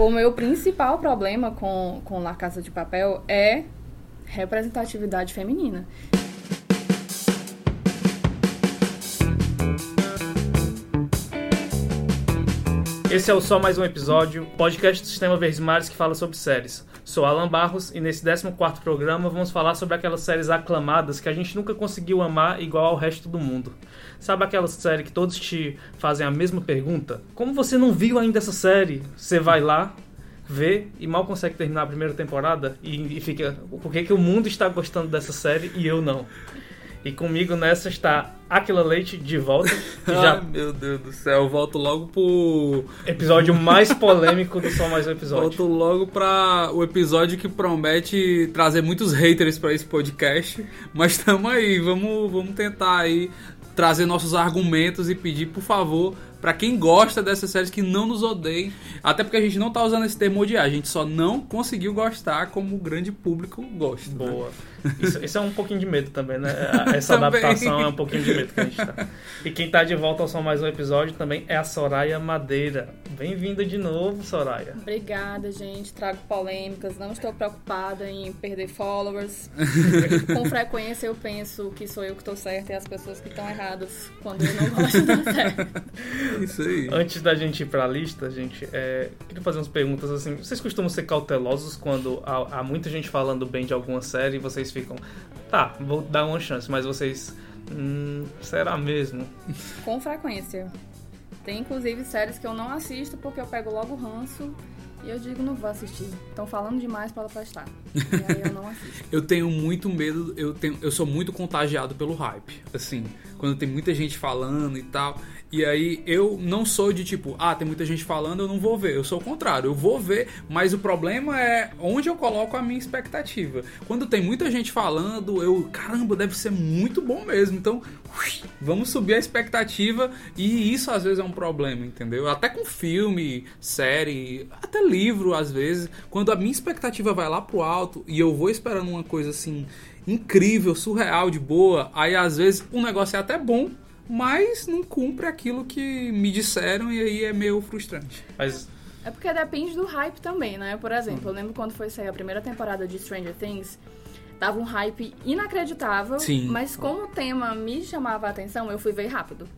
o meu principal problema com, com La Casa de Papel é representatividade feminina. Esse é o Só Mais Um Episódio, podcast do Sistema Verdes Mares que fala sobre séries. Sou Alan Barros e nesse 14 programa vamos falar sobre aquelas séries aclamadas que a gente nunca conseguiu amar igual ao resto do mundo. Sabe aquela série que todos te fazem a mesma pergunta? Como você não viu ainda essa série? Você vai lá, vê e mal consegue terminar a primeira temporada e, e fica, por que, que o mundo está gostando dessa série e eu não? E comigo nessa está Aquila Leite de volta. Que já... Ai, meu Deus do céu, eu volto logo pro. Episódio mais polêmico do Só Mais Um Episódio. Volto logo para o episódio que promete trazer muitos haters para esse podcast. Mas estamos aí, vamos, vamos tentar aí trazer nossos argumentos e pedir, por favor, para quem gosta dessas séries que não nos odeiem. Até porque a gente não tá usando esse termo odiar, a gente só não conseguiu gostar como o grande público gosta. Né? Boa. Né? Isso, isso, é um pouquinho de medo também, né? Essa adaptação é um pouquinho de medo que a gente tá. E quem tá de volta ao Só Mais Um Episódio também é a Soraya Madeira. Bem-vinda de novo, Soraya. Obrigada, gente. Trago polêmicas, não estou preocupada em perder followers. Com frequência eu penso que sou eu que estou certa e as pessoas que estão erradas quando eu não gosto da série. Isso aí. Antes da gente ir pra lista, gente, é, queria fazer umas perguntas assim. Vocês costumam ser cautelosos quando há, há, muita gente falando bem de alguma série e vocês ficam, tá, vou dar uma chance, mas vocês. Hum, será mesmo? Com frequência. Tem inclusive séries que eu não assisto porque eu pego logo o ranço e eu digo, não vou assistir. Estão falando demais para prestar. E aí eu não assisto. eu tenho muito medo, eu, tenho, eu sou muito contagiado pelo hype. Assim, quando tem muita gente falando e tal. E aí eu não sou de tipo, ah, tem muita gente falando, eu não vou ver. Eu sou o contrário, eu vou ver, mas o problema é onde eu coloco a minha expectativa. Quando tem muita gente falando, eu, caramba, deve ser muito bom mesmo. Então, ui, vamos subir a expectativa e isso às vezes é um problema, entendeu? Até com filme, série, até livro às vezes, quando a minha expectativa vai lá pro alto e eu vou esperando uma coisa assim incrível, surreal, de boa, aí às vezes o negócio é até bom, mas não cumpre aquilo que me disseram e aí é meio frustrante. Mas é porque depende do hype também, né? Por exemplo, eu lembro quando foi sair a primeira temporada de Stranger Things, tava um hype inacreditável, Sim. mas como o tema me chamava a atenção, eu fui ver rápido.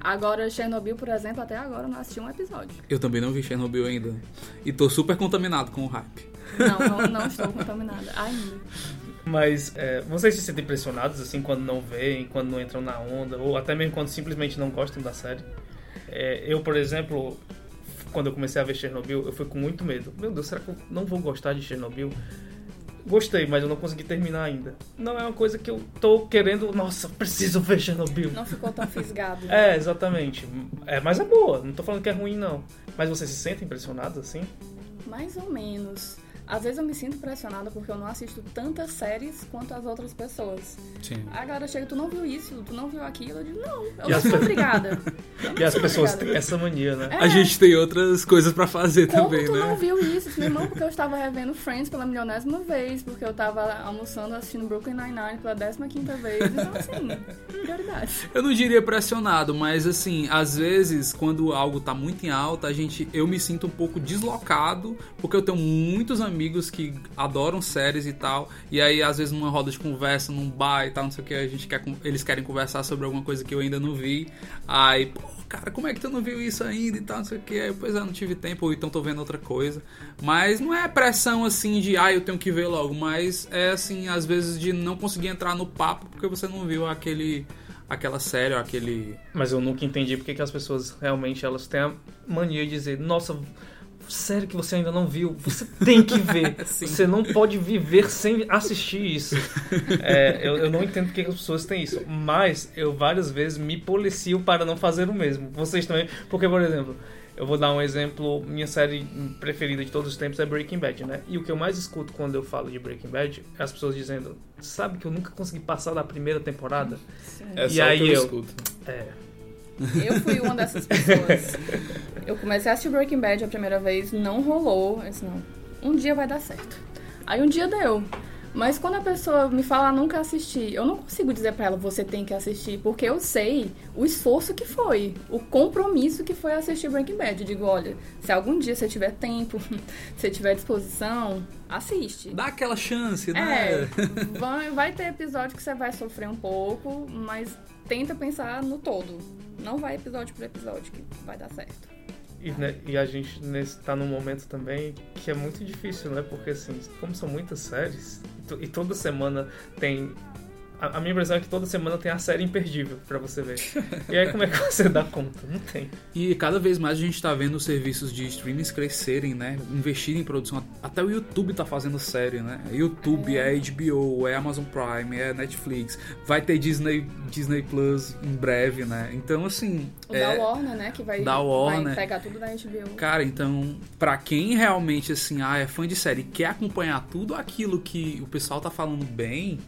Agora, Chernobyl, por exemplo, até agora eu não assisti um episódio. Eu também não vi Chernobyl ainda. E tô super contaminado com o hype. Não, não, não estou contaminada ainda. Mas é, vocês se sentem impressionados assim quando não veem, quando não entram na onda, ou até mesmo quando simplesmente não gostam da série? É, eu, por exemplo, quando eu comecei a ver Chernobyl, eu fui com muito medo. Meu Deus, será que eu não vou gostar de Chernobyl? Gostei, mas eu não consegui terminar ainda. Não é uma coisa que eu tô querendo. Nossa, preciso ver Chernobyl. Não ficou tão fisgado. Né? É, exatamente. É, mas é boa. Não tô falando que é ruim, não. Mas vocês se sentem impressionados assim? Mais ou menos. Às vezes eu me sinto pressionada porque eu não assisto tantas séries quanto as outras pessoas. Sim. A galera chega, tu não viu isso, tu não viu aquilo. Eu digo, não, eu não sou obrigada. e as pessoas têm essa mania, né? É. A gente tem outras coisas para fazer Como também, tu né? não viu isso? Meu irmão, porque eu estava revendo Friends pela milionésima vez, porque eu estava almoçando assistindo Brooklyn Nine-Nine pela décima quinta vez. Então, assim, prioridade. Eu não diria pressionado, mas assim, às vezes, quando algo tá muito em alta, a gente, eu me sinto um pouco deslocado, porque eu tenho muitos amigos que adoram séries e tal. E aí, às vezes, numa roda de conversa, num bar e tal, não sei o que, a gente quer, eles querem conversar sobre alguma coisa que eu ainda não vi. Aí, pô, cara, como é que tu não viu isso ainda e tal, não sei o que. Aí, pois é, não tive tempo, ou então tô vendo outra coisa. Mas não é pressão assim de, ah, eu tenho que ver logo. Mas é assim, às vezes, de não conseguir entrar no papo porque você não viu aquele aquela série, aquele. Mas eu nunca entendi porque que as pessoas realmente elas têm a mania de dizer, nossa, série que você ainda não viu, você tem que ver. você não pode viver sem assistir isso. É, eu, eu, não entendo porque as pessoas têm isso. Mas eu várias vezes me policio para não fazer o mesmo. Vocês também. Porque, por exemplo, eu vou dar um exemplo. Minha série preferida de todos os tempos é Breaking Bad, né? E o que eu mais escuto quando eu falo de Breaking Bad é as pessoas dizendo: Sabe que eu nunca consegui passar da primeira temporada? Sim. É e aí eu. Escuto. É. Eu fui uma dessas pessoas. Eu comecei a assistir Breaking Bad a primeira vez, não rolou. Eu disse, não, um dia vai dar certo. Aí um dia deu. Mas quando a pessoa me fala, ah, nunca assisti, eu não consigo dizer pra ela, você tem que assistir, porque eu sei o esforço que foi, o compromisso que foi assistir Breaking Bad. Eu digo, olha, se algum dia você tiver tempo, se tiver disposição, assiste. Dá aquela chance, né? É, vai, vai ter episódio que você vai sofrer um pouco, mas tenta pensar no todo. Não vai episódio por episódio que vai dar certo. E, né, e, a gente está num momento também que é muito difícil, né? Porque assim, como são muitas séries, e toda semana tem a, minha impressão é que toda semana tem a série imperdível para você ver. E aí como é que você dá conta? Não tem. E cada vez mais a gente tá vendo os serviços de streamings crescerem, né? Investirem em produção. Até o YouTube tá fazendo série, né? YouTube, é, é HBO, é Amazon Prime, é Netflix. Vai ter Disney, Disney Plus em breve, né? Então, assim... O é... da Warner, né? Que vai, da Warner. vai pegar tudo da HBO. Cara, então, pra quem realmente, assim, ah, é fã de série e quer acompanhar tudo aquilo que o pessoal tá falando bem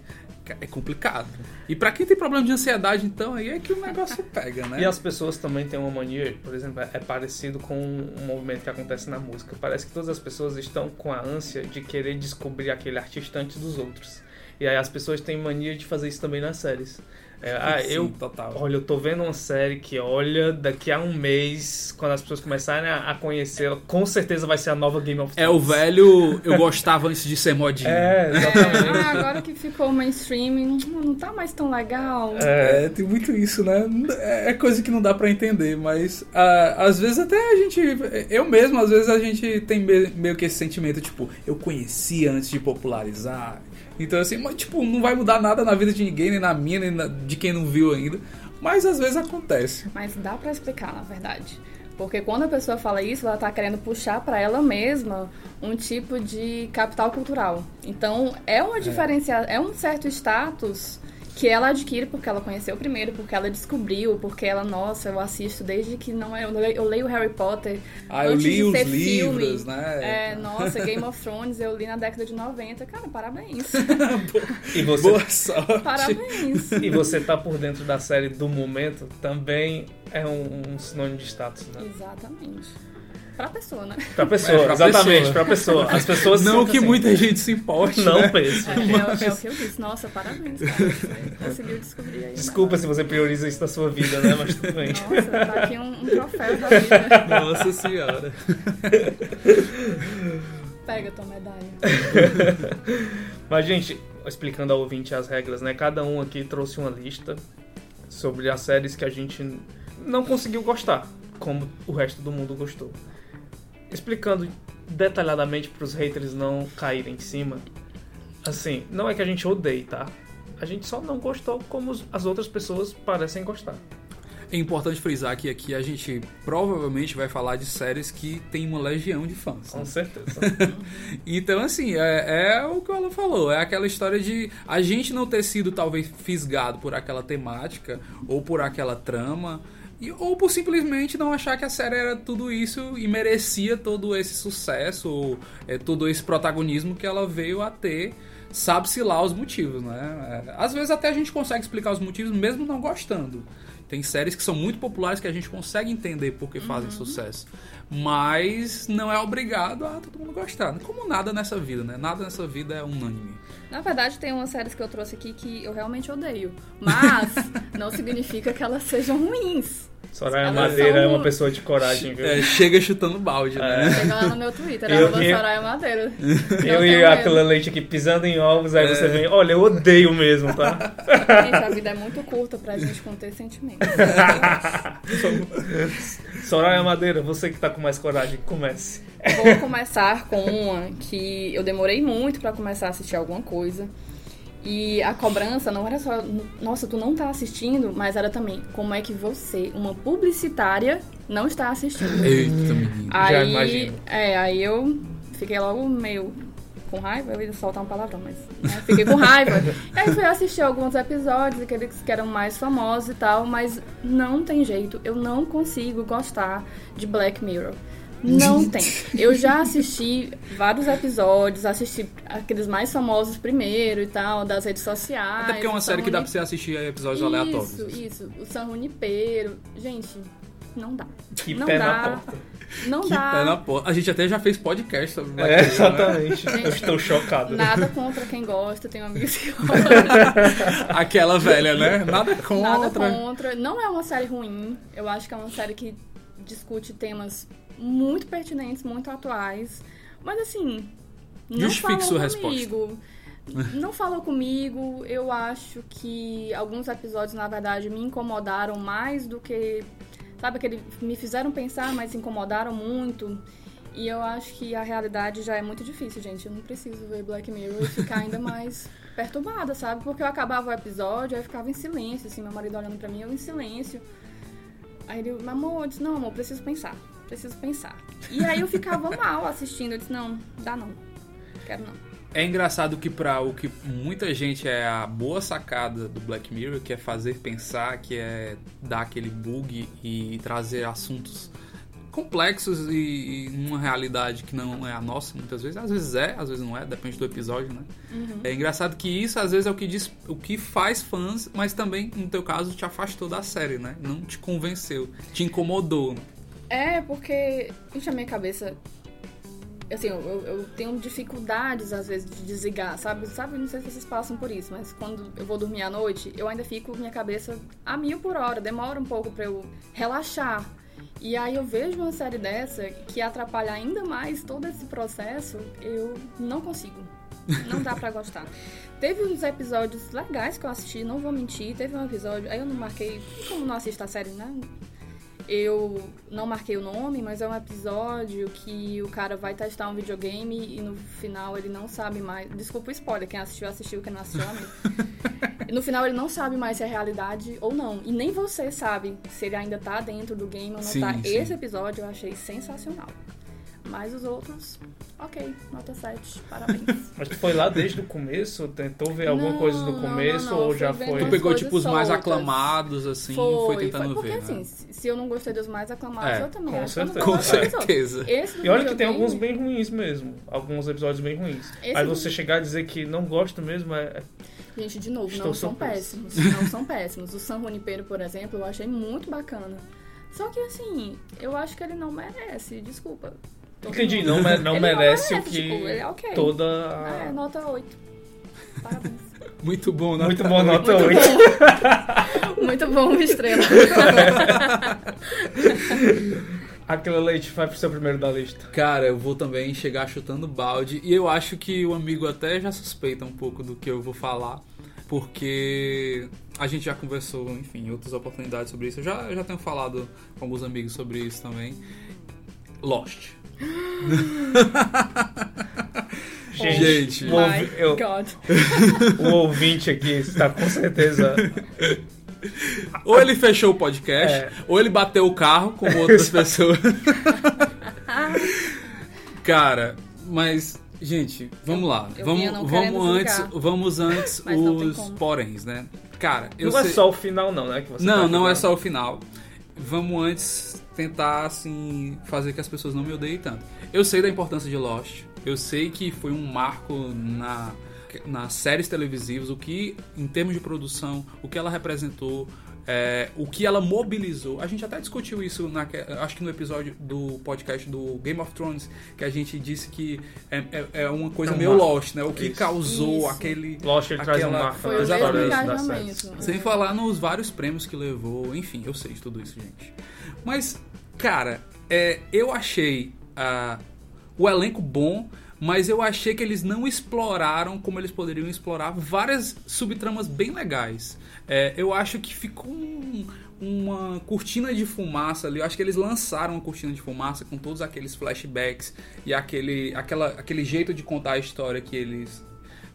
é complicado. E para quem tem problema de ansiedade, então, aí é que o negócio pega, né? E as pessoas também têm uma mania, por exemplo, é parecido com um movimento que acontece na música. Parece que todas as pessoas estão com a ânsia de querer descobrir aquele artista antes dos outros. E aí as pessoas têm mania de fazer isso também nas séries. É, ah, Sim, eu, total. olha, eu tô vendo uma série que, olha, daqui a um mês, quando as pessoas começarem a, a conhecê-la, com certeza vai ser a nova Game of Thrones. É o velho, eu gostava antes de ser modinho. É, exatamente. É, ah, agora que ficou mainstream, não tá mais tão legal. É, tem muito isso, né? É coisa que não dá para entender, mas ah, às vezes até a gente, eu mesmo, às vezes a gente tem meio que esse sentimento, tipo, eu conhecia antes de popularizar, então, assim, mas, tipo, não vai mudar nada na vida de ninguém, nem na minha, nem na, de quem não viu ainda. Mas às vezes acontece. Mas dá para explicar, na verdade. Porque quando a pessoa fala isso, ela tá querendo puxar para ela mesma um tipo de capital cultural. Então, é uma diferencia, é. é um certo status que ela adquire porque ela conheceu primeiro, porque ela descobriu, porque ela, nossa, eu assisto desde que não é. Eu leio Harry Potter. Ah, eu li os livros, filme. né? É, nossa, Game of Thrones eu li na década de 90. Cara, parabéns. e você... Boa sorte. Parabéns. E você tá por dentro da série do momento também é um, um sinônimo de status, né? Exatamente. Pra pessoa, né? Pra pessoa, é, pra exatamente, pessoa. pra pessoa. As pessoas Não que assim, muita gente se importe. Não né? pense. É, é, é, o que eu disse. Nossa, parabéns, cara. Você conseguiu descobrir aí. Desculpa se você prioriza isso na sua vida, né? Mas tudo bem. Nossa, tá aqui um, um troféu da vida. Nossa senhora. Pega tua medalha. Mas, gente, explicando ao ouvinte as regras, né? Cada um aqui trouxe uma lista sobre as séries que a gente não conseguiu gostar, como o resto do mundo gostou explicando detalhadamente para os haters não caírem em cima, assim, não é que a gente odeie, tá? A gente só não gostou como as outras pessoas parecem gostar. É importante frisar que aqui a gente provavelmente vai falar de séries que tem uma legião de fãs. Com né? certeza. então, assim, é, é, o que ela falou. É aquela história de a gente não ter sido talvez fisgado por aquela temática ou por aquela trama e, ou por simplesmente não achar que a série era tudo isso e merecia todo esse sucesso, ou, é, todo esse protagonismo que ela veio a ter. Sabe-se lá os motivos, né? É, às vezes até a gente consegue explicar os motivos mesmo não gostando. Tem séries que são muito populares que a gente consegue entender por que fazem uhum. sucesso. Mas não é obrigado a todo mundo gostar. Como nada nessa vida, né? Nada nessa vida é unânime. Na verdade, tem umas séries que eu trouxe aqui que eu realmente odeio. Mas não significa que elas sejam ruins. Soraya Elas Madeira são... é uma pessoa de coragem, viu? É, chega chutando balde, né? É. Chega lá no meu Twitter, eu, arroba Soraya Madeira. Eu e aquela leite aqui pisando em ovos, aí é. você vem, olha, eu odeio mesmo, tá? Gente, a vida é muito curta pra gente conter sentimentos. Soraya Madeira, você que tá com mais coragem, comece. Vou começar com uma que eu demorei muito pra começar a assistir alguma coisa. E a cobrança não era só, nossa, tu não tá assistindo, mas era também, como é que você, uma publicitária, não está assistindo. Eita. Aí, Já imagino. É, aí eu fiquei logo meio com raiva, eu ia soltar um palavrão, mas né, fiquei com raiva. e aí fui assistir alguns episódios, aqueles que eram mais famosos e tal, mas não tem jeito, eu não consigo gostar de Black Mirror. Não tem. Eu já assisti vários episódios, assisti aqueles mais famosos primeiro e tal, das redes sociais. Até porque é uma série que dá pra você assistir episódios isso, aleatórios. Isso, isso. O San Junipero. Gente, não dá. Que não pé dá. na porta. Não Que dá. pé na porta. A gente até já fez podcast sobre Black É, né? exatamente. Gente, Eu estou chocado. Nada contra quem gosta, tenho amigos que gostam. Aquela velha, né? Nada contra. Nada contra. Não é uma série ruim. Eu acho que é uma série que discute temas muito pertinentes, muito atuais. Mas assim, não Justifique sua resposta. comigo. Não falou comigo. Eu acho que alguns episódios, na verdade, me incomodaram mais do que. Sabe, aquele. Me fizeram pensar, mas incomodaram muito. E eu acho que a realidade já é muito difícil, gente. Eu não preciso ver Black Mirror e ficar ainda mais perturbada, sabe? Porque eu acabava o episódio, aí eu ficava em silêncio, assim, meu marido olhando pra mim, eu em silêncio. Aí ele, amor, eu disse, não, amor, preciso pensar, preciso pensar. E aí eu ficava mal assistindo, eu disse, não, dá não, quero não. É engraçado que pra o que muita gente é a boa sacada do Black Mirror, que é fazer pensar, que é dar aquele bug e trazer assuntos complexos e, e uma realidade que não é a nossa, muitas vezes. Às vezes é, às vezes não é, depende do episódio, né? É engraçado que isso às vezes é o que diz, o que faz fãs, mas também, no teu caso, te afastou da série, né? Não te convenceu, te incomodou. É, porque, gente, a minha cabeça. Assim, eu, eu- tenho dificuldades, às vezes, de desligar, sabe? Sabe? Não sei se vocês passam por isso, mas quando eu vou dormir à noite, eu ainda fico minha cabeça a mil por hora. Demora um pouco pra eu relaxar. E aí eu vejo uma série dessa que atrapalha ainda mais todo esse processo, eu não consigo. Não dá pra gostar. Teve uns episódios legais que eu assisti, não vou mentir. Teve um episódio, aí eu não marquei, como não assisto a série, né? Eu não marquei o nome, mas é um episódio que o cara vai testar um videogame e no final ele não sabe mais. Desculpa o spoiler, quem assistiu, assistiu, quem não assistiu, no final ele não sabe mais se é realidade ou não. E nem você sabe se ele ainda tá dentro do game ou não Sim, tá. sim. Esse episódio eu achei sensacional. Mas os outros, ok, nota 7, parabéns. Mas tu foi lá desde o começo? Tentou ver alguma Não, coisa não, começo não, não, ou já foi? Tu pegou, tipo, os mais soltas. aclamados, assim, foi, tentando porque ver, assim, né? se se eu não gostei dos mais aclamados, É, eu também com certeza. Com certeza. E olha que tem alguns bem ruins mesmo. Alguns episódios bem ruins. Esse Aí você chegar a dizer que não gosta mesmo é. Gente, de novo, Estou não são péssimos. Não são péssimos. O San Junipero, por exemplo, eu achei muito bacana. Só que assim, eu acho que ele não merece, desculpa. Entendi, não, me- não Ele merece o merece, que tipo, ele é ok. toda. É, a- nota 8. Parabéns. Muito bom, né? Muito bom, nota Muito 8. bom. Muito bom, uma estrela. Aquele leite vai pro seu primeiro da lista. Cara, eu vou também chegar chutando balde. E eu acho que o amigo até já suspeita um pouco do que eu vou falar. Porque a gente já conversou, enfim, em outras oportunidades sobre isso. Eu já, eu já tenho falado com alguns amigos sobre isso também. Lost. Gente. o, ouvi- eu- God. o ouvinte aqui está com certeza. Ou ele fechou o podcast, É. ou ele bateu o carro com outras pessoas. Cara, mas, gente, vamos lá. eu vamos vamos antes, vamos antes Mas os poréns, né? Cara, eu não é sei... só o final, não, né? Que você Não, tá não é só o final. Vamos antes tentar, assim, fazer que as pessoas não me odeiem tanto. Eu sei da importância de Lost. Eu sei que foi um marco na, nas séries televisivas, o que, em termos de produção, o que ela representou, é, o que ela mobilizou. A gente até discutiu isso, na, acho que no episódio do podcast do Game of Thrones, que a gente disse que é, é- é uma coisa É meio. Lost, né? O que Isso. causou Isso. aquele... Lost ele traz um Aquela- marco Foi histórias da. Sem falar nos vários prêmios que levou, enfim, eu sei de tudo isso, gente. Mas, cara, é, eu achei ah, o elenco bom, mas eu achei que eles não exploraram como eles poderiam explorar várias subtramas bem legais. É, eu acho que ficou um- uma cortina de fumaça ali. Eu acho que eles lançaram uma cortina de fumaça com todos aqueles flashbacks e aquele, aquela, aquele jeito de contar a história que eles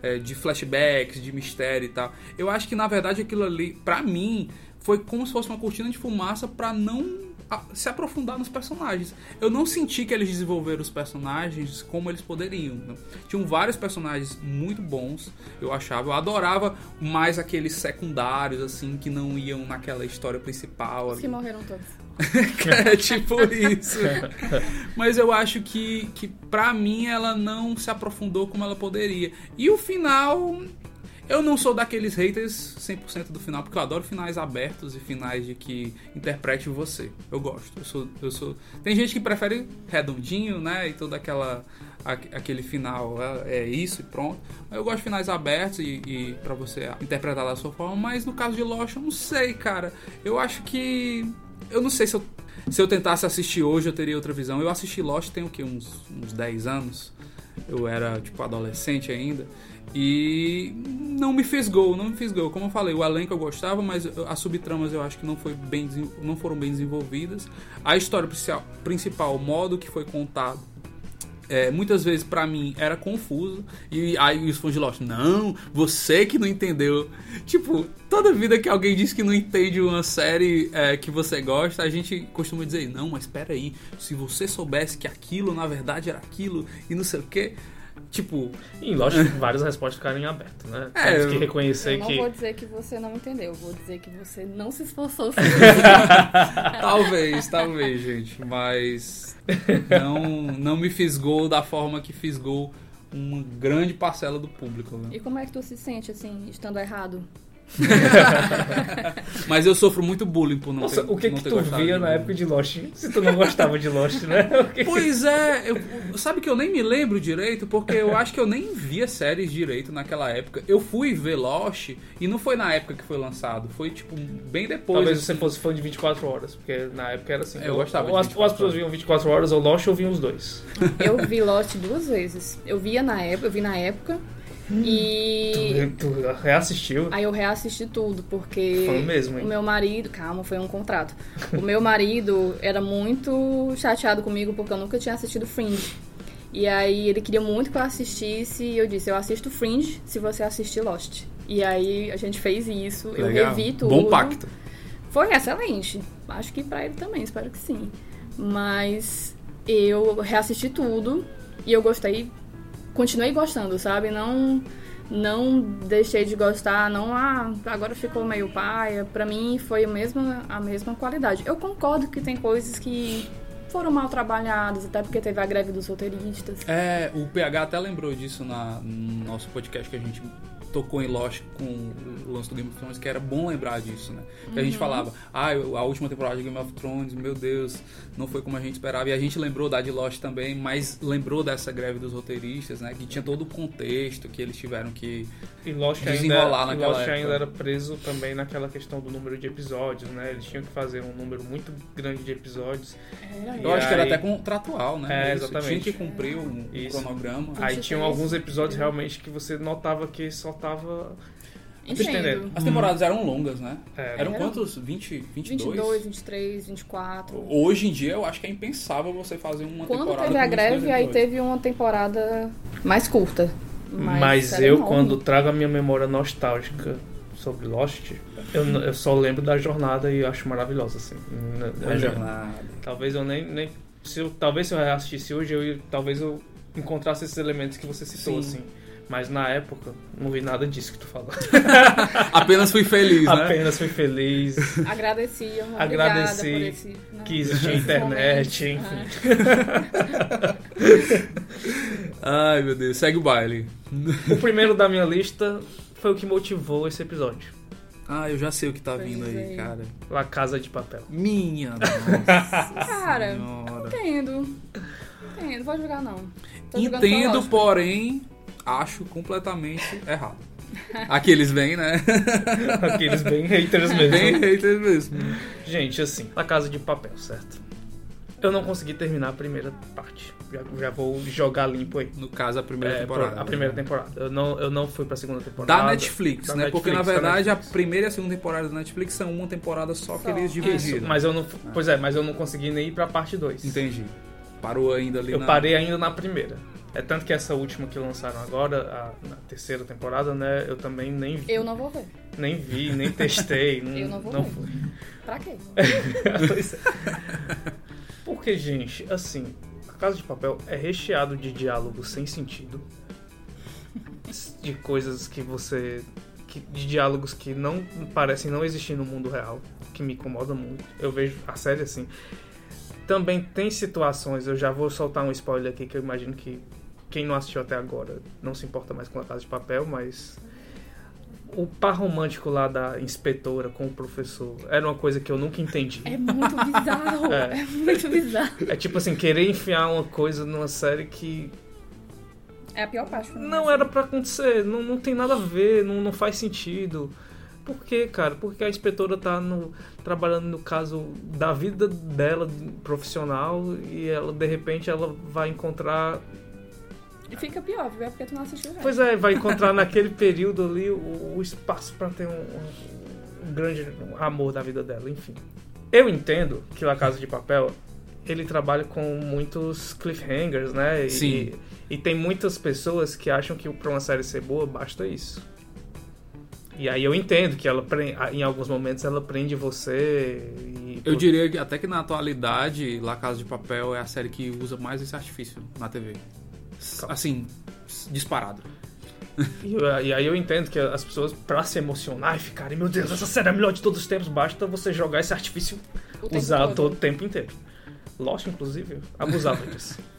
é, de flashbacks, de mistério e tal. Eu acho que na verdade aquilo ali, pra mim, foi como se fosse uma cortina de fumaça pra não se aprofundar nos personagens. Eu não senti que eles desenvolveram os personagens como eles poderiam. né? Tinham vários personagens muito bons, eu achava. Eu adorava mais aqueles secundários, assim, que não iam naquela história principal. Os que morreram todos. é tipo isso. Mas eu acho que, que pra mim ela não se aprofundou como ela poderia. E o final. Eu não sou daqueles haters 100% do final, porque eu adoro finais abertos e finais de que interprete você. Eu gosto. Eu sou, eu sou... Tem gente que prefere redondinho, né? E toda aquela aquele final é, é, isso e pronto. Eu gosto de finais abertos e, e para você interpretar da sua forma, mas no caso de Lost eu não sei, cara. Eu acho que eu não sei se eu se eu tentasse assistir hoje eu teria outra visão. Eu assisti Lost tem o que uns uns 10 anos. Eu era tipo adolescente ainda. E não me fez gol, não me fez gol. Como eu falei, o elenco eu gostava, mas as subtramas eu acho que não, foi bem, não foram bem desenvolvidas. A história principal, o modo que foi contado, é, muitas vezes para mim era confuso e aí os fãs de Lost, não, você que não entendeu. Tipo, toda vida que alguém diz que não entende uma série é, que você gosta, a gente costuma dizer, não, mas espera aí, se você soubesse que aquilo na verdade era aquilo e não sei o que. Tipo. Em lógico, várias respostas ficaram em aberto, né? É, Temos que reconhecer eu não que. Eu vou dizer que você não entendeu, vou dizer que você não se esforçou. talvez, talvez, gente. Mas não, não me fisgou da forma que fisgou uma grande parcela do público. Né? E como é que tu se sente, assim, estando errado? Mas eu sofro muito bullying por não Nossa, ter o que não que ter tu via na época de Lost? Se tu não gostava de Lost, né? Pois é, eu- sabe que eu nem me lembro direito, porque eu acho que eu nem via séries direito naquela época. Eu fui ver Lost e não foi na época que foi lançado, foi tipo bem depois. Talvez assim. você fosse fã de 24 horas, porque na época era assim. Eu ou- gostava de ou as, 24 ou as pessoas viam 24 horas ou Lost ou viam os dois. Eu vi Lost duas vezes. Eu via na época, eu vi na época. E Tu, tu reassistiu. aí eu reassisti tudo, porque Foi mesmo, hein? o meu marido, calma, foi um contrato. O meu marido era muito chateado comigo porque eu nunca tinha assistido Fringe. E aí ele queria muito que eu assistisse e eu disse, eu assisto Fringe se você assistir Lost. E aí a gente fez isso, eu Legal. revi tudo. Bom pacto. Foi excelente. Acho que pra ele também, espero que sim. Mas eu reassisti tudo e eu gostei, continuei gostando, sabe? Não não deixei de gostar, não ah, agora ficou meio paia. Pra mim foi a mesma a mesma qualidade. Eu concordo que tem coisas que foram mal trabalhadas, até porque teve a greve dos roteiristas. É, o PH até lembrou disso na, no nosso podcast que a gente tocou em Lost com o lance do Game of Thrones, que era bom lembrar disso, né? Que a gente falava, ah, a última temporada de Game of Thrones, meu Deus, não foi como a gente esperava. E a gente lembrou da de Lost também, mas lembrou dessa greve dos roteiristas, né? Que tinha todo o contexto que eles tiveram que E Lost ainda, Desenrolar e naquela Lost época. ainda era preso também naquela questão do número de episódios, né? Eles tinham que fazer um número muito grande de episódios. Era Eu E acho que era aí- até contratual, né? É, exatamente. Tinha que cumprir o, Isso. cronograma. Aí 23, tinham alguns episódios realmente que você notava que só tava. As temporadas eram longas, né? É, eram Era. quantos? 20, 22? 22, 23, 24. Hoje em dia eu acho que é impensável você fazer uma Quando temporada. teve a com 22 greve, aí teve uma temporada mais curta. Mas, Mas, eu, enorme. quando trago a minha memória nostálgica sobre Lost, eu, eu só lembro da jornada e eu acho maravilhosa, assim. A jornada. Talvez eu nem. nem se eu, talvez se eu reassistisse hoje, eu, talvez eu encontrasse esses elementos que você citou, Sim. assim. Mas na época, não vi nada disso que tu falou. Apenas fui feliz, né? Apenas fui feliz Agradeci, obrigada Agradeci por esse, né, que existia internet, enfim. Ai, meu Deus. Segue o baile. O primeiro da minha lista foi o que motivou esse episódio. Ah, eu já sei o que tá Pois vindo aí, é. cara. La Casa de Papel. Minha nossa Cara, senhora. Entendo. Entendo, vou jogar não. Tô Entendo, porém, acho completamente errado. Aqueles bem, né? Aqueles bem haters mesmo. bem haters mesmo. Gente, assim, La Casa de Papel, certo? Eu não consegui terminar a primeira parte. Já, já vou jogar limpo aí. No caso, a primeira É, temporada. A primeira temporada. Eu não, eu não fui pra segunda temporada. Da Netflix, Da né? Porque na Netflix, da verdade a Netflix. primeira e a segunda temporada da Netflix são uma temporada só, que Só. eles dividiram. Isso, mas eu não. Pois é, mas eu não consegui nem ir pra parte 2. Entendi. Parou ainda ali Eu na... parei ainda na primeira. É tanto que essa última que lançaram agora, a, na terceira temporada, né? Eu também nem vi. Eu não vou ver. Nem vi, nem testei. não, Eu não vou ver. fui. Pra quê? É. Porque, gente, assim, a Casa de Papel é recheado de diálogos sem sentido. De coisas que você. que- de diálogos que não parecem não existir no mundo real. Que me incomoda muito. Eu vejo a série assim. Também tem situações, eu já vou soltar um spoiler aqui que eu imagino que quem não assistiu até agora não se importa mais com a Casa de Papel, mas o par romântico lá da inspetora com o professor era uma coisa que eu nunca entendi. É muito bizarro. é. é muito bizarro. É tipo assim, querer enfiar uma coisa numa série que é a pior parte. Não era para acontecer, não, não tem nada a ver, não, não faz sentido. Por quê, cara? Porque a inspetora tá no, trabalhando no caso da vida dela profissional e ela, de repente, ela vai encontrar. E fica pior, viu? É porque tu não assistiu. Né? Pois é, vai encontrar naquele período ali o, o espaço para ter um, um, um, grande amor da vida dela, enfim. Eu entendo que La Casa de Papel ele trabalha com muitos cliffhangers, né? Sim. E, e tem muitas pessoas que acham que para uma série ser boa basta isso. E aí eu entendo que ela em alguns momentos ela prende você. E... Eu diria que até que na atualidade, La Casa de Papel é a série que usa mais esse artifício na TV. Assim, disparado. E, e, aí eu entendo que as pessoas, pra se emocionar e ficarem, meu Deus, essa série é a melhor de todos os tempos, basta você jogar esse artifício o usar todo. todo o tempo inteiro. Lost, inclusive, abusava disso.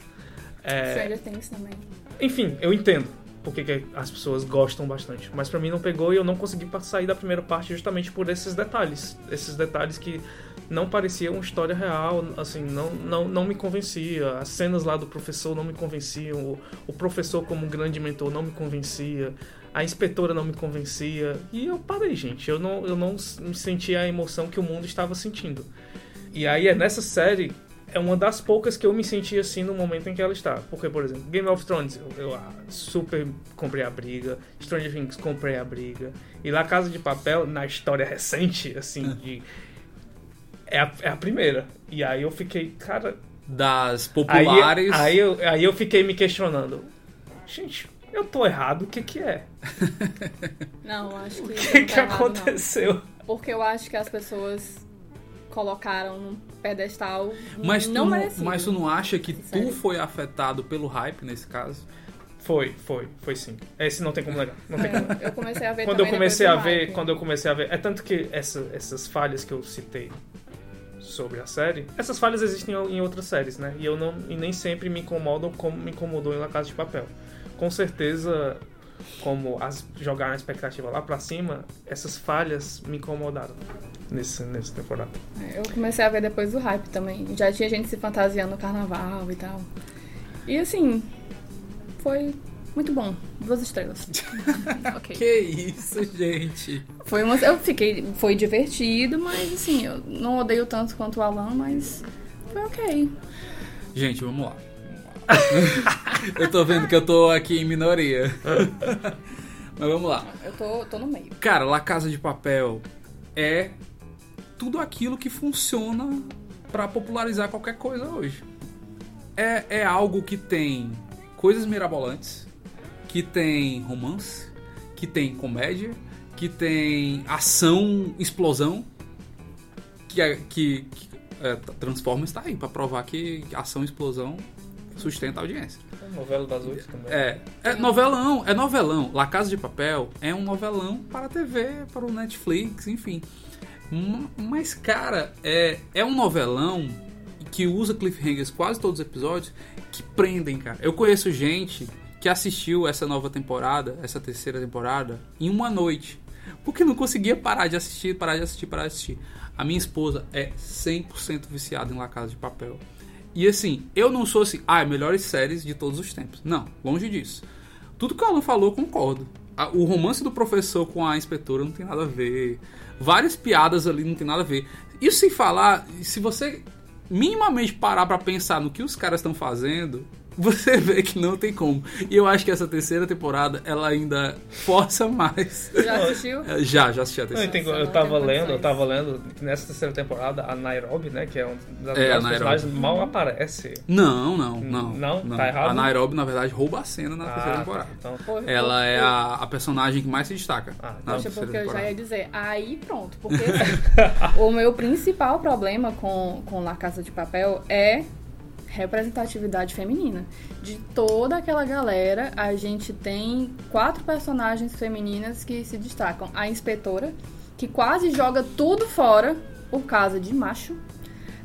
É... Stranger Things também. Enfim, eu entendo porque que as pessoas gostam bastante. Mas para mim não pegou e eu não consegui sair da primeira parte justamente por esses detalhes. Esses detalhes que não pareciam uma história real, assim, não, não, não me convencia. As cenas lá do professor não me convenciam. O, o professor como grande mentor não me convencia. A inspetora não me convencia. E eu parei, gente. Eu não, eu não senti a emoção que o mundo estava sentindo. E aí é nessa série é uma das poucas que eu me senti assim no momento em que ela está. Porque, por exemplo, Game of Thrones, eu, eu ah, super comprei a briga. Stranger Things, comprei a briga. E La Casa de Papel, na história recente, assim, de. É a, é a primeira. E aí eu fiquei, cara. Das populares. Aí, aí, eu, aí eu fiquei me questionando. Gente, eu tô errado, o que que é? Não, acho que. O que, que tá aconteceu? Errado, Porque eu acho que as pessoas colocaram num pedestal mas não tu, merecido. Mas tu não acha que Sério? tu foi afetado pelo hype nesse caso? Foi, foi, foi sim. Esse não tem como negar. Não tem é, como. Eu comecei a ver quando eu comecei a ver, hype. quando eu comecei a ver, é tanto que essa, essas falhas que eu citei sobre a série, essas falhas existem em outras séries, né? E eu não e nem sempre me incomodam como me incomodou em La Casa de Papel. Com certeza, como as, jogar a expectativa lá pra cima, essas falhas me incomodaram nesse, nessa temporada. É, eu comecei a ver depois do hype também. Já tinha gente se fantasiando no carnaval e tal. E assim, foi muito bom. Duas estrelas. okay. Que isso, gente. Foi uma, eu fiquei. Foi divertido, mas assim, eu não odeio tanto quanto o Alan, mas foi ok. Gente, vamos lá. eu tô vendo que eu tô aqui em minoria. Mas vamos lá. Eu tô, tô no meio. Cara, La Casa de Papel é tudo aquilo que funciona para popularizar qualquer coisa hoje. É, é algo que tem coisas mirabolantes, que tem romance, que tem comédia, que tem ação, explosão, que, é, que, que é, Transformers está aí para provar que ação, explosão sustenta a audiência. É novela das oito também. É, é novelão, é novelão. La Casa de Papel é um novelão para a TV, para o Netflix, enfim. Mas, cara, é, é um novelão que usa cliffhangers quase todos os episódios que prendem, cara. Eu conheço gente que assistiu essa nova temporada, essa terceira temporada, em uma noite. Porque não conseguia parar de assistir, parar de assistir, parar de assistir. A minha esposa é 100% viciada em La Casa de Papel. E assim, eu não sou assim, ah, melhores séries de todos os tempos. Não, longe disso. Tudo que o Alan falou, concordo. O romance do professor com a inspetora não tem nada a ver. Várias piadas ali não tem nada a ver. Isso sem falar, se você minimamente parar para pensar no que os caras estão fazendo, você vê que não tem como. E eu acho que essa terceira temporada, ela ainda força mais. Já assistiu? É, já, já assisti a terceira. Não, eu, eu tava lendo, eu tava lendo que nessa terceira temporada, a Nairobi, né, que é um das é, personagens, mal aparece. Não, não, não. Não? não. Tá errado? A Nairobi, na verdade, rouba a cena na ah, terceira tá. temporada. Então... ela é a, a, personagem que mais se destaca. Ah, na Poxa, porque temporada. eu já ia dizer, aí pronto. Porque o meu principal problema com, com La Casa de Papel é representatividade feminina. De toda aquela galera, a gente tem quatro personagens femininas que se destacam. A inspetora, que quase joga tudo fora por causa de macho.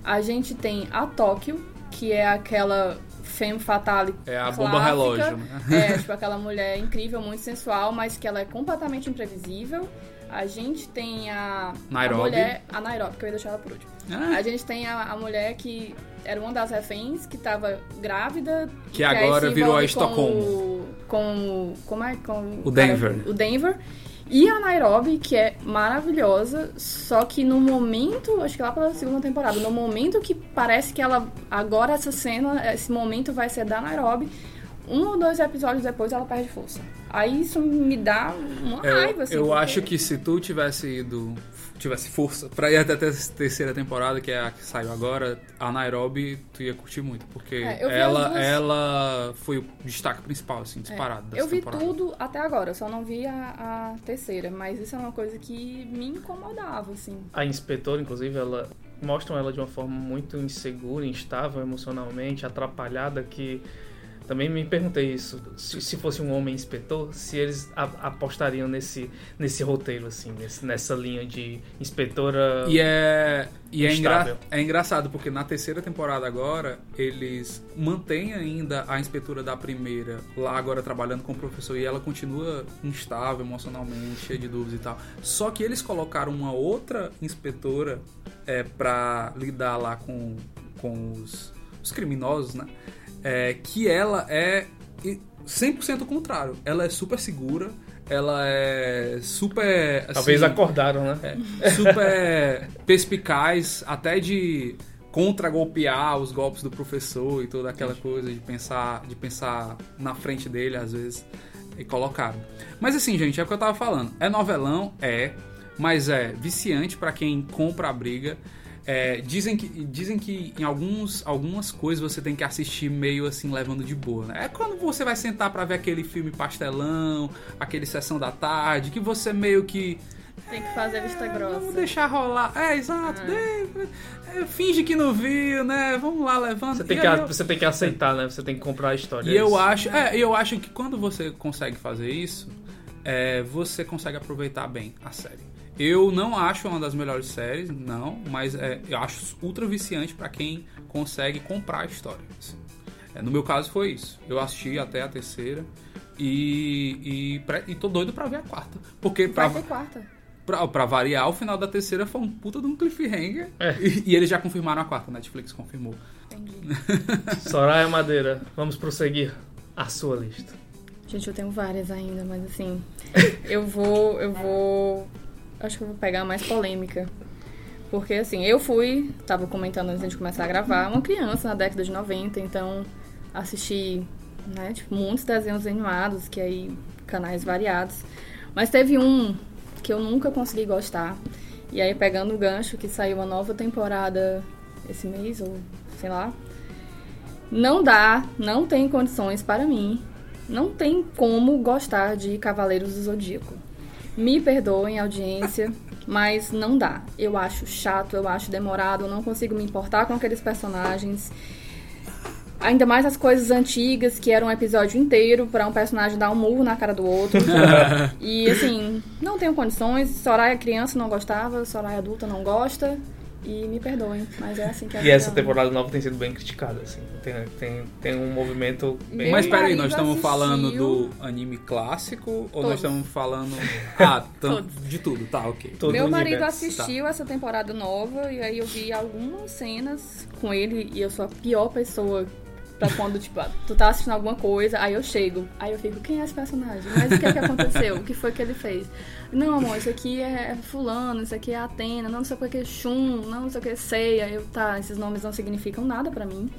A gente tem a Tóquio, que é aquela femme fatale É a clássica. bomba relógio, né? É, tipo aquela mulher incrível, muito sensual, mas que ela é completamente imprevisível. A gente tem a, Nairobi. a mulher. A Nairobi, que eu ia deixar ela por último. Ah, A gente tem a, a mulher que era uma das reféns, que tava grávida. Que aí agora virou a com Estocolmo. o- Com, Como é? Com O cara- Denver. o Denver. E a Nairobi, que é maravilhosa, só que no momento, acho que lá pela segunda temporada, no momento que parece que ela. Agora essa cena, esse momento vai ser da Nairobi, um ou dois episódios depois ela perde força. Aí isso me dá uma raiva, eu assim. eu porque- acho que se tu tivesse ido. Tivesse força pra ir até a terceira temporada, que é a que saiu agora, a Nairobi, tu ia curtir muito, porque É, ela, as duas- ela foi o destaque principal, assim, disparado. dessa É, Eu vi temporada. tudo até agora, só não vi a, a terceira, mas isso é uma coisa que me incomodava, assim. A inspetora, inclusive, ela mostram ela de uma forma muito insegura, instável emocionalmente, atrapalhada, que também me perguntei isso. Se, se fosse um homem inspetor, se eles a- apostariam nesse, nesse roteiro, assim, nesse- nessa linha de inspetora. E é, e é, engra- é engraçado, porque na terceira temporada agora, eles mantêm ainda a inspetora da primeira lá agora trabalhando com o professor e ela continua instável emocionalmente, cheia de dúvidas e tal. Só que eles colocaram uma outra inspetora é, para lidar lá com, com os, os criminosos, né? É, que ela é e 100% o contrário. Ela é super segura, ela é super... Talvez assim, acordaram, né? super perspicaz, até de contra-golpear os golpes do professor e toda aquela coisa de pensar, de pensar na frente dele, às vezes, e colocaram. Mas assim, gente, é o que eu tava falando. É novelão? É, mas é viciante pra quem compra a briga. É, dizem que, dizem que em alguns, algumas coisas você tem que assistir meio assim, levando de boa. Né? É quando você vai sentar pra ver aquele filme pastelão, aquele sessão da tarde, que você meio que Tem que fazer vista grossa. Vamos deixar rolar. É, exato. É, é, finge que não viu, né? Vamos lá levando. Você tem, E que, eu- você tem que aceitar, né? Você tem que comprar a história. E eu Isso. acho, é, eu acho que quando você consegue fazer isso, é, você consegue aproveitar bem a série. Eu não acho uma das melhores séries, não, mas é, eu acho ultra viciante pra quem consegue comprar a história. assim. É, no meu caso foi isso. Eu assisti até a terceira e, e, pra- e tô doido pra ver a quarta. Porque pra, Vai ter quarta. pra, pra variar, o final da terceira foi um puta de um cliffhanger. É. E, e eles já confirmaram a quarta, a Netflix confirmou. Entendi. Soraya Madeira, vamos prosseguir a sua lista. Gente, eu tenho várias ainda, mas assim, eu vou, eu vou, acho que eu vou pegar mais polêmica. Porque assim, eu fui, tava comentando antes de começar a gravar, uma criança na década de 90, então assisti, né, tipo, muitos desenhos animados, que aí, canais variados. Mas teve um que eu nunca consegui gostar. E aí, pegando o gancho, que saiu uma nova temporada esse mês, ou sei lá. Não dá, não tem condições para mim não tem como gostar de Cavaleiros do Zodíaco. Me perdoem, audiência, mas não dá. Eu acho chato, eu acho demorado, eu não consigo me importar com aqueles personagens. Ainda mais as coisas antigas, que era um episódio inteiro pra um personagem dar um murro na cara do outro. e assim, não tenho condições. Soraya criança não gostava, Soraya adulta não gosta. E me perdoem, mas é assim que a E essa vida- temporada nova tem sido bem criticada, assim. Tem, tem, tem um movimento bem. Meu Mas peraí, nós estamos assistiu- falando do anime clássico ou Todos. nós estamos falando. Ah, tam- de tudo, tá, ok. Todo Meu marido universo, assistiu essa temporada nova e aí eu vi algumas cenas com ele e eu sou a pior pessoa pra quando, tipo, tu tá assistindo alguma coisa, aí eu chego, aí eu fico, quem é esse personagem? Mas o que é que aconteceu? O que foi que ele fez? Não, amor, isso aqui é fulano, isso aqui é Atena, não, sei o que é Shun, não, sei o que é Seiya. Eu, tá, esses nomes não significam nada pra mim.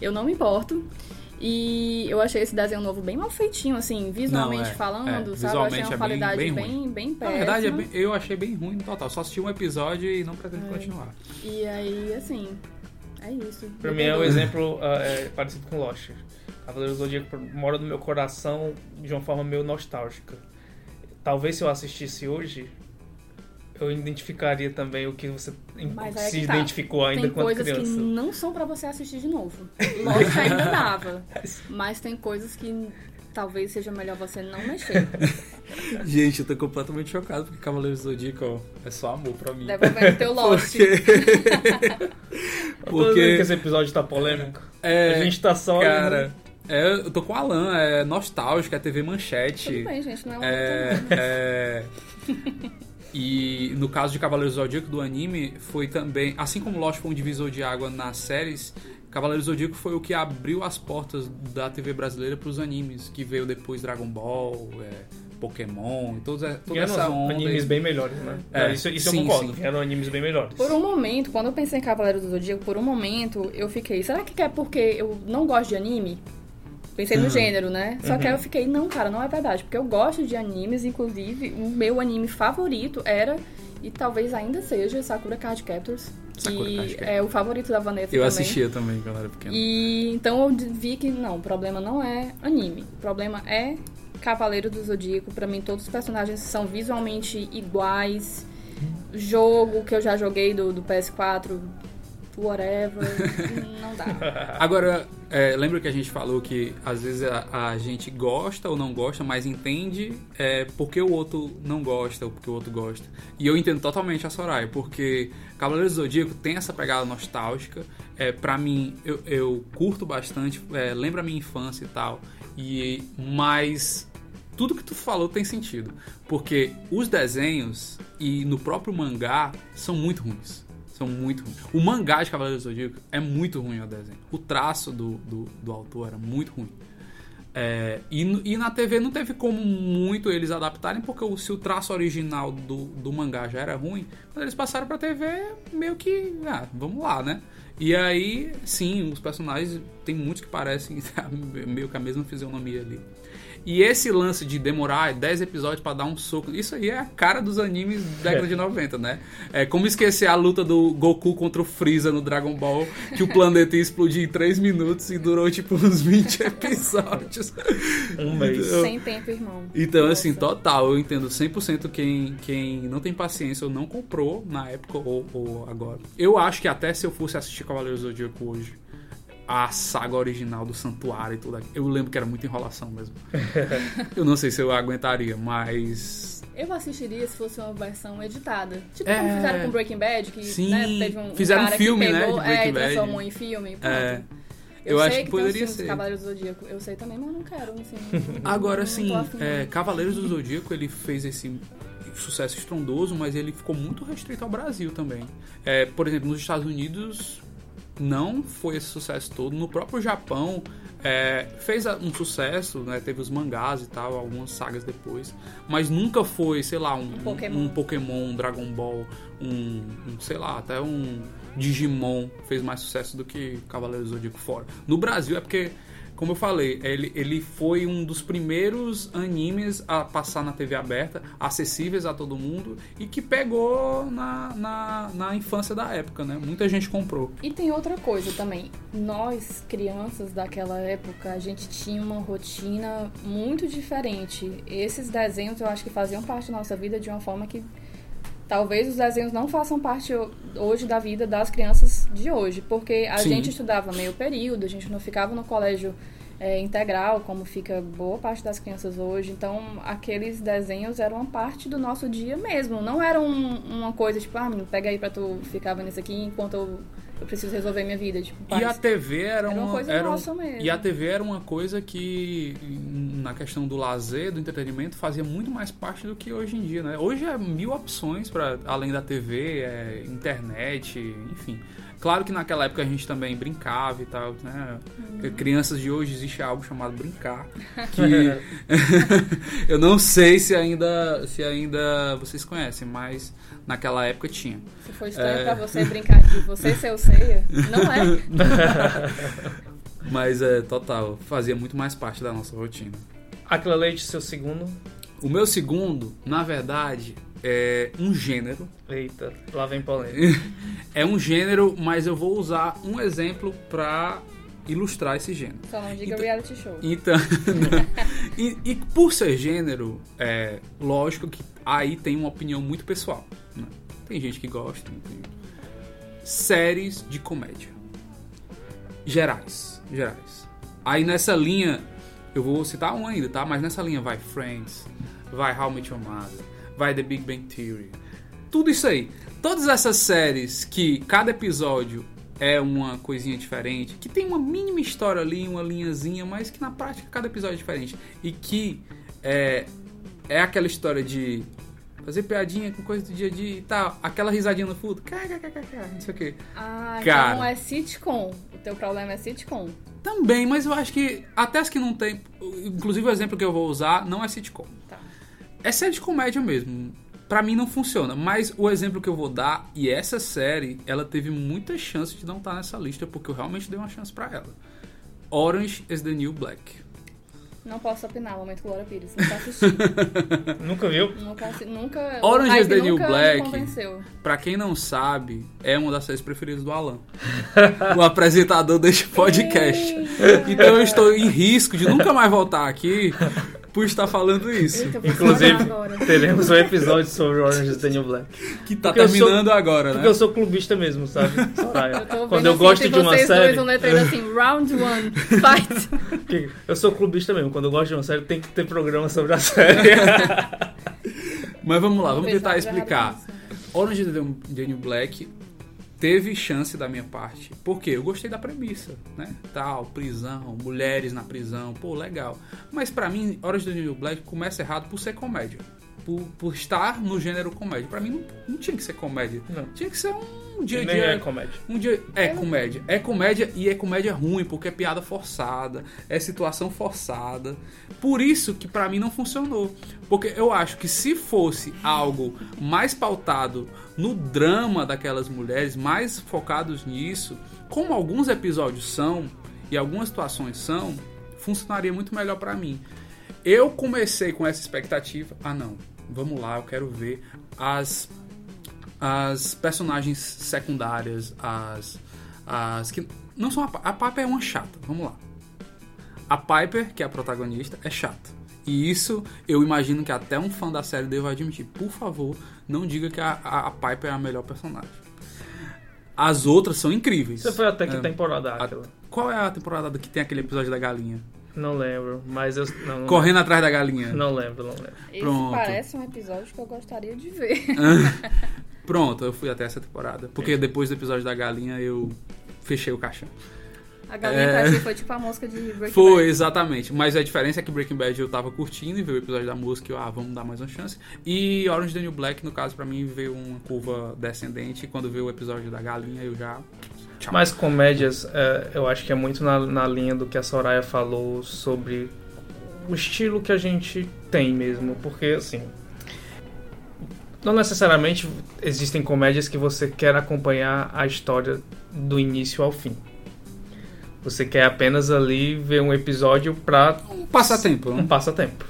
Eu não me importo. E eu achei esse desenho novo bem mal feitinho, assim, visualmente Não, é, falando, é, sabe? Eu achei visualmente é uma bem- qualidade bem bem, ruim. bem, Na péssima. verdade, é bem- eu achei bem ruim no total. Só assisti um episódio e não pretendo continuar. E aí, assim, é isso. Pra mim é um exemplo ah, é, parecido com Lost. Cavaleiros do Zodíaco mora no meu coração de uma forma meio nostálgica. Talvez se eu assistisse hoje, eu identificaria também o que você Mas é se tá. identificou ainda Tem quando coisas criança. que não são pra você assistir de novo. Lost ainda dava. Mas tem coisas que talvez seja melhor você não mexer. Gente, eu tô completamente chocado porque Cavaleiros do Zodíaco é só amor pra mim. Devolvendo teu Lost. Porque... Porque esse episódio tá polêmico. É, a gente tá só. Cara, é, eu tô com o Alan, é nostálgico, é TV Manchete. Tudo bem, gente, não é, é, é E no caso de Cavaleiros do Zodíaco do anime, foi também, assim como Lost foi um divisor de água nas séries, Cavaleiros do Zodíaco foi o que abriu as portas da TV brasileira para os animes, que veio depois Dragon Ball, é, Pokémon, e toda, toda essa onda. animes bem melhores, né? É, isso, isso sim, eu concordo, sim. eram animes bem melhores. Por um momento, quando eu pensei em Cavaleiros do Zodíaco, por um momento eu fiquei, será que é porque eu não gosto de anime? Pensei no uhum. gênero, né? Só uhum. que aí eu fiquei, não, cara, não é verdade. Porque eu gosto de animes, inclusive, o meu anime favorito era, e talvez ainda seja, Sakura Card Captors. Que é o favorito da Vanessa Eu também. assistia também quando era pequena. E então eu vi que, não, o problema não é anime. O problema é Cavaleiro do Zodíaco. Pra mim, todos os personagens são visualmente iguais. Jogo que eu já joguei do, do PS4 whatever, não dá. Agora, é, lembra que a gente falou que às vezes a, a gente gosta ou não gosta, mas entende é, porque o outro não gosta ou porque o outro gosta. E eu entendo totalmente a Soraya, porque Cavaleiros do Zodíaco tem essa pegada nostálgica. É, pra mim, eu, eu curto bastante, é, lembra a minha infância e tal. E, mas tudo que tu falou tem sentido. Porque os desenhos e no próprio mangá são muito ruins são muito ruins. O mangá de Cavaleiros do Zodíaco é muito ruim o desenho. O traço do, do, do autor era muito ruim. É, e, e, na TV não teve como muito eles adaptarem, porque o, se o traço original do, do mangá já era ruim, quando eles passaram pra TV, meio que, ah, vamos lá, né? E aí, sim, os personagens, tem muitos que parecem meio que a mesma fisionomia ali. E esse lance de demorar 10 episódios para dar um soco, isso aí é a cara dos animes da década de 90, né? É como esquecer a luta do Goku contra o Freeza no Dragon Ball, que o planeta ia explodir em 3 minutos e durou tipo uns 20 episódios. Um mês. Então, Sem tempo, irmão. Então, Nossa. assim, total, eu entendo 100% quem, quem não tem paciência ou não comprou na época ou, ou agora. Eu acho que até se eu fosse assistir Cavaleiros do Zodíaco hoje, a saga original do Santuário e tudo aquilo. Eu lembro que era muita enrolação mesmo. eu não sei se eu aguentaria, mas. Eu assistiria se fosse uma versão editada. Tipo é... como fizeram com Breaking Bad, que Sim, né, teve um, fizeram um filme, que pegou, né? De Breaking é, Bad. transformou em filme. Pronto. É. Eu, eu acho que, que poderia ser. Cavaleiros do Zodíaco. Eu sei também, mas não quero. Assim, Agora, sim, é, Cavaleiros do Zodíaco, ele fez esse sucesso estrondoso, mas ele ficou muito restrito ao Brasil também. É, por exemplo, nos Estados Unidos, não foi esse sucesso todo. No próprio Japão é, fez um sucesso, né? Teve os mangás e tal, algumas sagas depois. Mas nunca foi, sei lá, um, um Pokémon, um, Pokémon, um Dragon Ball, um, um, sei lá, até um Digimon fez mais sucesso do que Cavaleiros do Zodíaco fora. No Brasil é porque como eu falei, ele, ele foi um dos primeiros animes a passar na TV aberta, acessíveis a todo mundo e que pegou na, na, na infância da época, né? Muita gente comprou. E tem outra coisa também. Nós, crianças daquela época, a gente tinha uma rotina muito diferente. Esses desenhos eu acho que faziam parte da nossa vida de uma forma que talvez os desenhos não façam parte hoje da vida das crianças de hoje, porque a Sim. gente estudava meio período, a gente não ficava no colégio é, integral, como fica boa parte das crianças hoje. Então, aqueles desenhos eram uma parte do nosso dia mesmo. Não era um, uma coisa tipo, ah, pega aí pra tu ficar vendo isso aqui enquanto eu eu preciso resolver minha vida. Tipo, e a TV era, era uma, uma coisa era nossa mesmo. E a TV era uma coisa que, na questão do lazer, do entretenimento, fazia muito mais parte do que hoje em dia, né? Hoje é mil opções para além da TV, é internet, enfim. Claro que naquela época a gente também brincava e tal, né? Uhum. Crianças de hoje existe algo chamado brincar, que eu não sei se ainda se ainda vocês conhecem, mas naquela época tinha. Se for estranho é... pra você brincar de você ser o ceia, não é. mas é total, fazia muito mais parte da nossa rotina. Aquela Leite, seu segundo? O meu segundo, na verdade, é um gênero. Eita, lá vem polêmica. é um gênero, mas eu vou usar um exemplo para ilustrar esse gênero. Só não diga então, reality show. Então, e, e, por ser gênero, é lógico que aí tem uma opinião muito pessoal. Né? Tem gente que gosta. Tem... Séries de comédia. Gerais. Gerais. Aí nessa linha, eu vou citar um ainda, tá? Mas nessa linha vai Friends, vai How I Met Your Mother, vai The Big Bang Theory. Tudo isso aí. Todas essas séries que cada episódio é uma coisinha diferente, que tem uma mínima história ali, uma linhazinha, mas que na prática cada episódio é diferente. E que é, é aquela história de fazer piadinha com coisa do dia a dia e tal, aquela risadinha no fundo, não sei o que. Ah, Cara. então é sitcom. O teu problema é sitcom. Também, mas eu acho que até as que não tem, inclusive o exemplo que eu vou usar não é sitcom. Tá. É série de comédia mesmo. Pra mim não funciona, mas o exemplo que eu vou dar, e essa série, ela teve muita chance de não estar nessa lista, porque eu realmente dei uma chance pra ela. Orange is the New Black. Não posso opinar, momento Glória Pires. Nunca assisti. Nunca viu? nunca, nunca. Orange is the New Black. Pra quem não sabe, é uma das séries preferidas do Alan. o apresentador deste podcast. Então eu estou em risco de nunca mais voltar aqui por estar falando isso. Eita, Inclusive, teremos um episódio sobre Orange is the New Black. Que tá Porque eu sou- terminando agora, Porque né? eu sou clubista mesmo, sabe? Eu Quando eu assim, gosto de uma vocês série. dois um letreiro assim, round one, fight. Eu sou clubista mesmo. Quando eu gosto de uma série, tem que ter programa sobre a série. Mas vamos lá, vamos tentar explicar. né? Orange is the New Black teve chance da minha parte. Porque eu gostei da premissa, né? Tal, prisão, mulheres na prisão, pô, legal. Mas pra mim, is the New Black começa errado por ser comédia. Por, por estar no gênero comédia. Pra mim não, não tinha que ser comédia. Não. Tinha que ser um dia a dia. é comédia. Um dia é comédia. É comédia e é comédia ruim, porque é piada forçada, é situação forçada. Por isso que pra mim não funcionou. Porque eu acho que se fosse algo mais pautado no drama daquelas mulheres, mais focados nisso, como alguns episódios são e algumas situações são, funcionaria muito melhor pra mim. Eu comecei com essa expectativa. Ah, não. Vamos lá, eu quero ver as as personagens secundárias, as as que não são a, a Piper é uma chata. Vamos lá. A Piper, que é a protagonista, é chata. E isso eu imagino que até um fã da série deva admitir. Por favor, não diga que a, a, a Piper é a melhor personagem. As outras são incríveis. Você foi até que É, temporada a- aquela? Qual é a temporada que tem aquele episódio da galinha? Não lembro, mas eu. Não, não Correndo atrás da galinha. Não lembro, não lembro. Esse Pronto. parece um episódio que eu gostaria de ver. Pronto, eu fui até essa temporada. Porque depois do episódio da galinha eu fechei o caixão. A galinha É. caixa foi tipo a música de Breaking Foi, Bad. exatamente. Mas a diferença é que Breaking Bad eu tava curtindo e veio o episódio da música e eu, ah, vamos dar mais uma chance. E Orange New Black, no caso, pra mim, veio uma curva descendente. E quando veio o episódio da galinha, eu já. Tchau. Mas comédias, é, eu acho que é muito na, na linha do que a Soraya falou sobre o estilo que a gente tem mesmo. Porque, assim. Não necessariamente existem comédias que você quer acompanhar a história do início ao fim. Você quer apenas ali ver um episódio pra Um passatempo, um né? passatempo.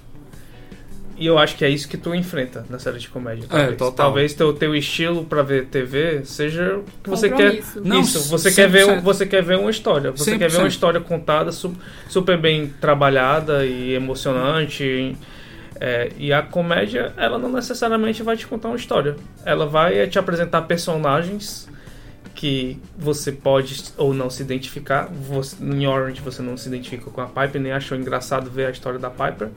E eu acho que é isso que tu enfrenta na série de comédia. É, Talvez, total. talvez teu, teu estilo pra ver TV seja o que você quer. Não, isso, você quer, ver, 100%. você quer ver uma história. Você quer ver 100%. uma história contada, su- super bem trabalhada e emocionante. É, e a comédia, ela não necessariamente vai te contar uma história. Ela vai é, te apresentar personagens que você pode ou não se identificar. Você, em Orange você não se identifica com a Piper, nem achou engraçado ver a história da Piper.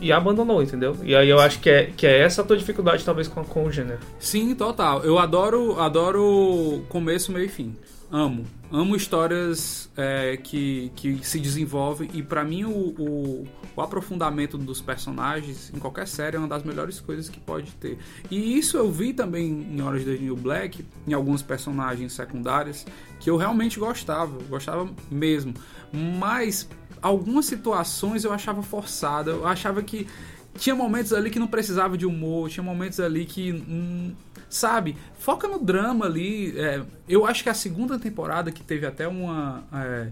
E abandonou, entendeu? E aí eu acho que é, que é essa a tua dificuldade, talvez, com, com o gênero. Sim, total. Eu adoro, adoro começo, meio e fim. Amo. Amo histórias é, que, que se desenvolvem. E pra mim, o, o, o aprofundamento dos personagens em qualquer série é uma das melhores coisas que pode ter. E isso eu vi também em Horas de New Black, em alguns personagens secundários, que eu realmente gostava. Gostava mesmo. Mas algumas situações eu achava forçada. Eu achava que tinha momentos ali que não precisava de humor, tinha momentos ali que. hum, sabe, foca no drama ali. é, eu acho que a segunda temporada, que teve até uma. é,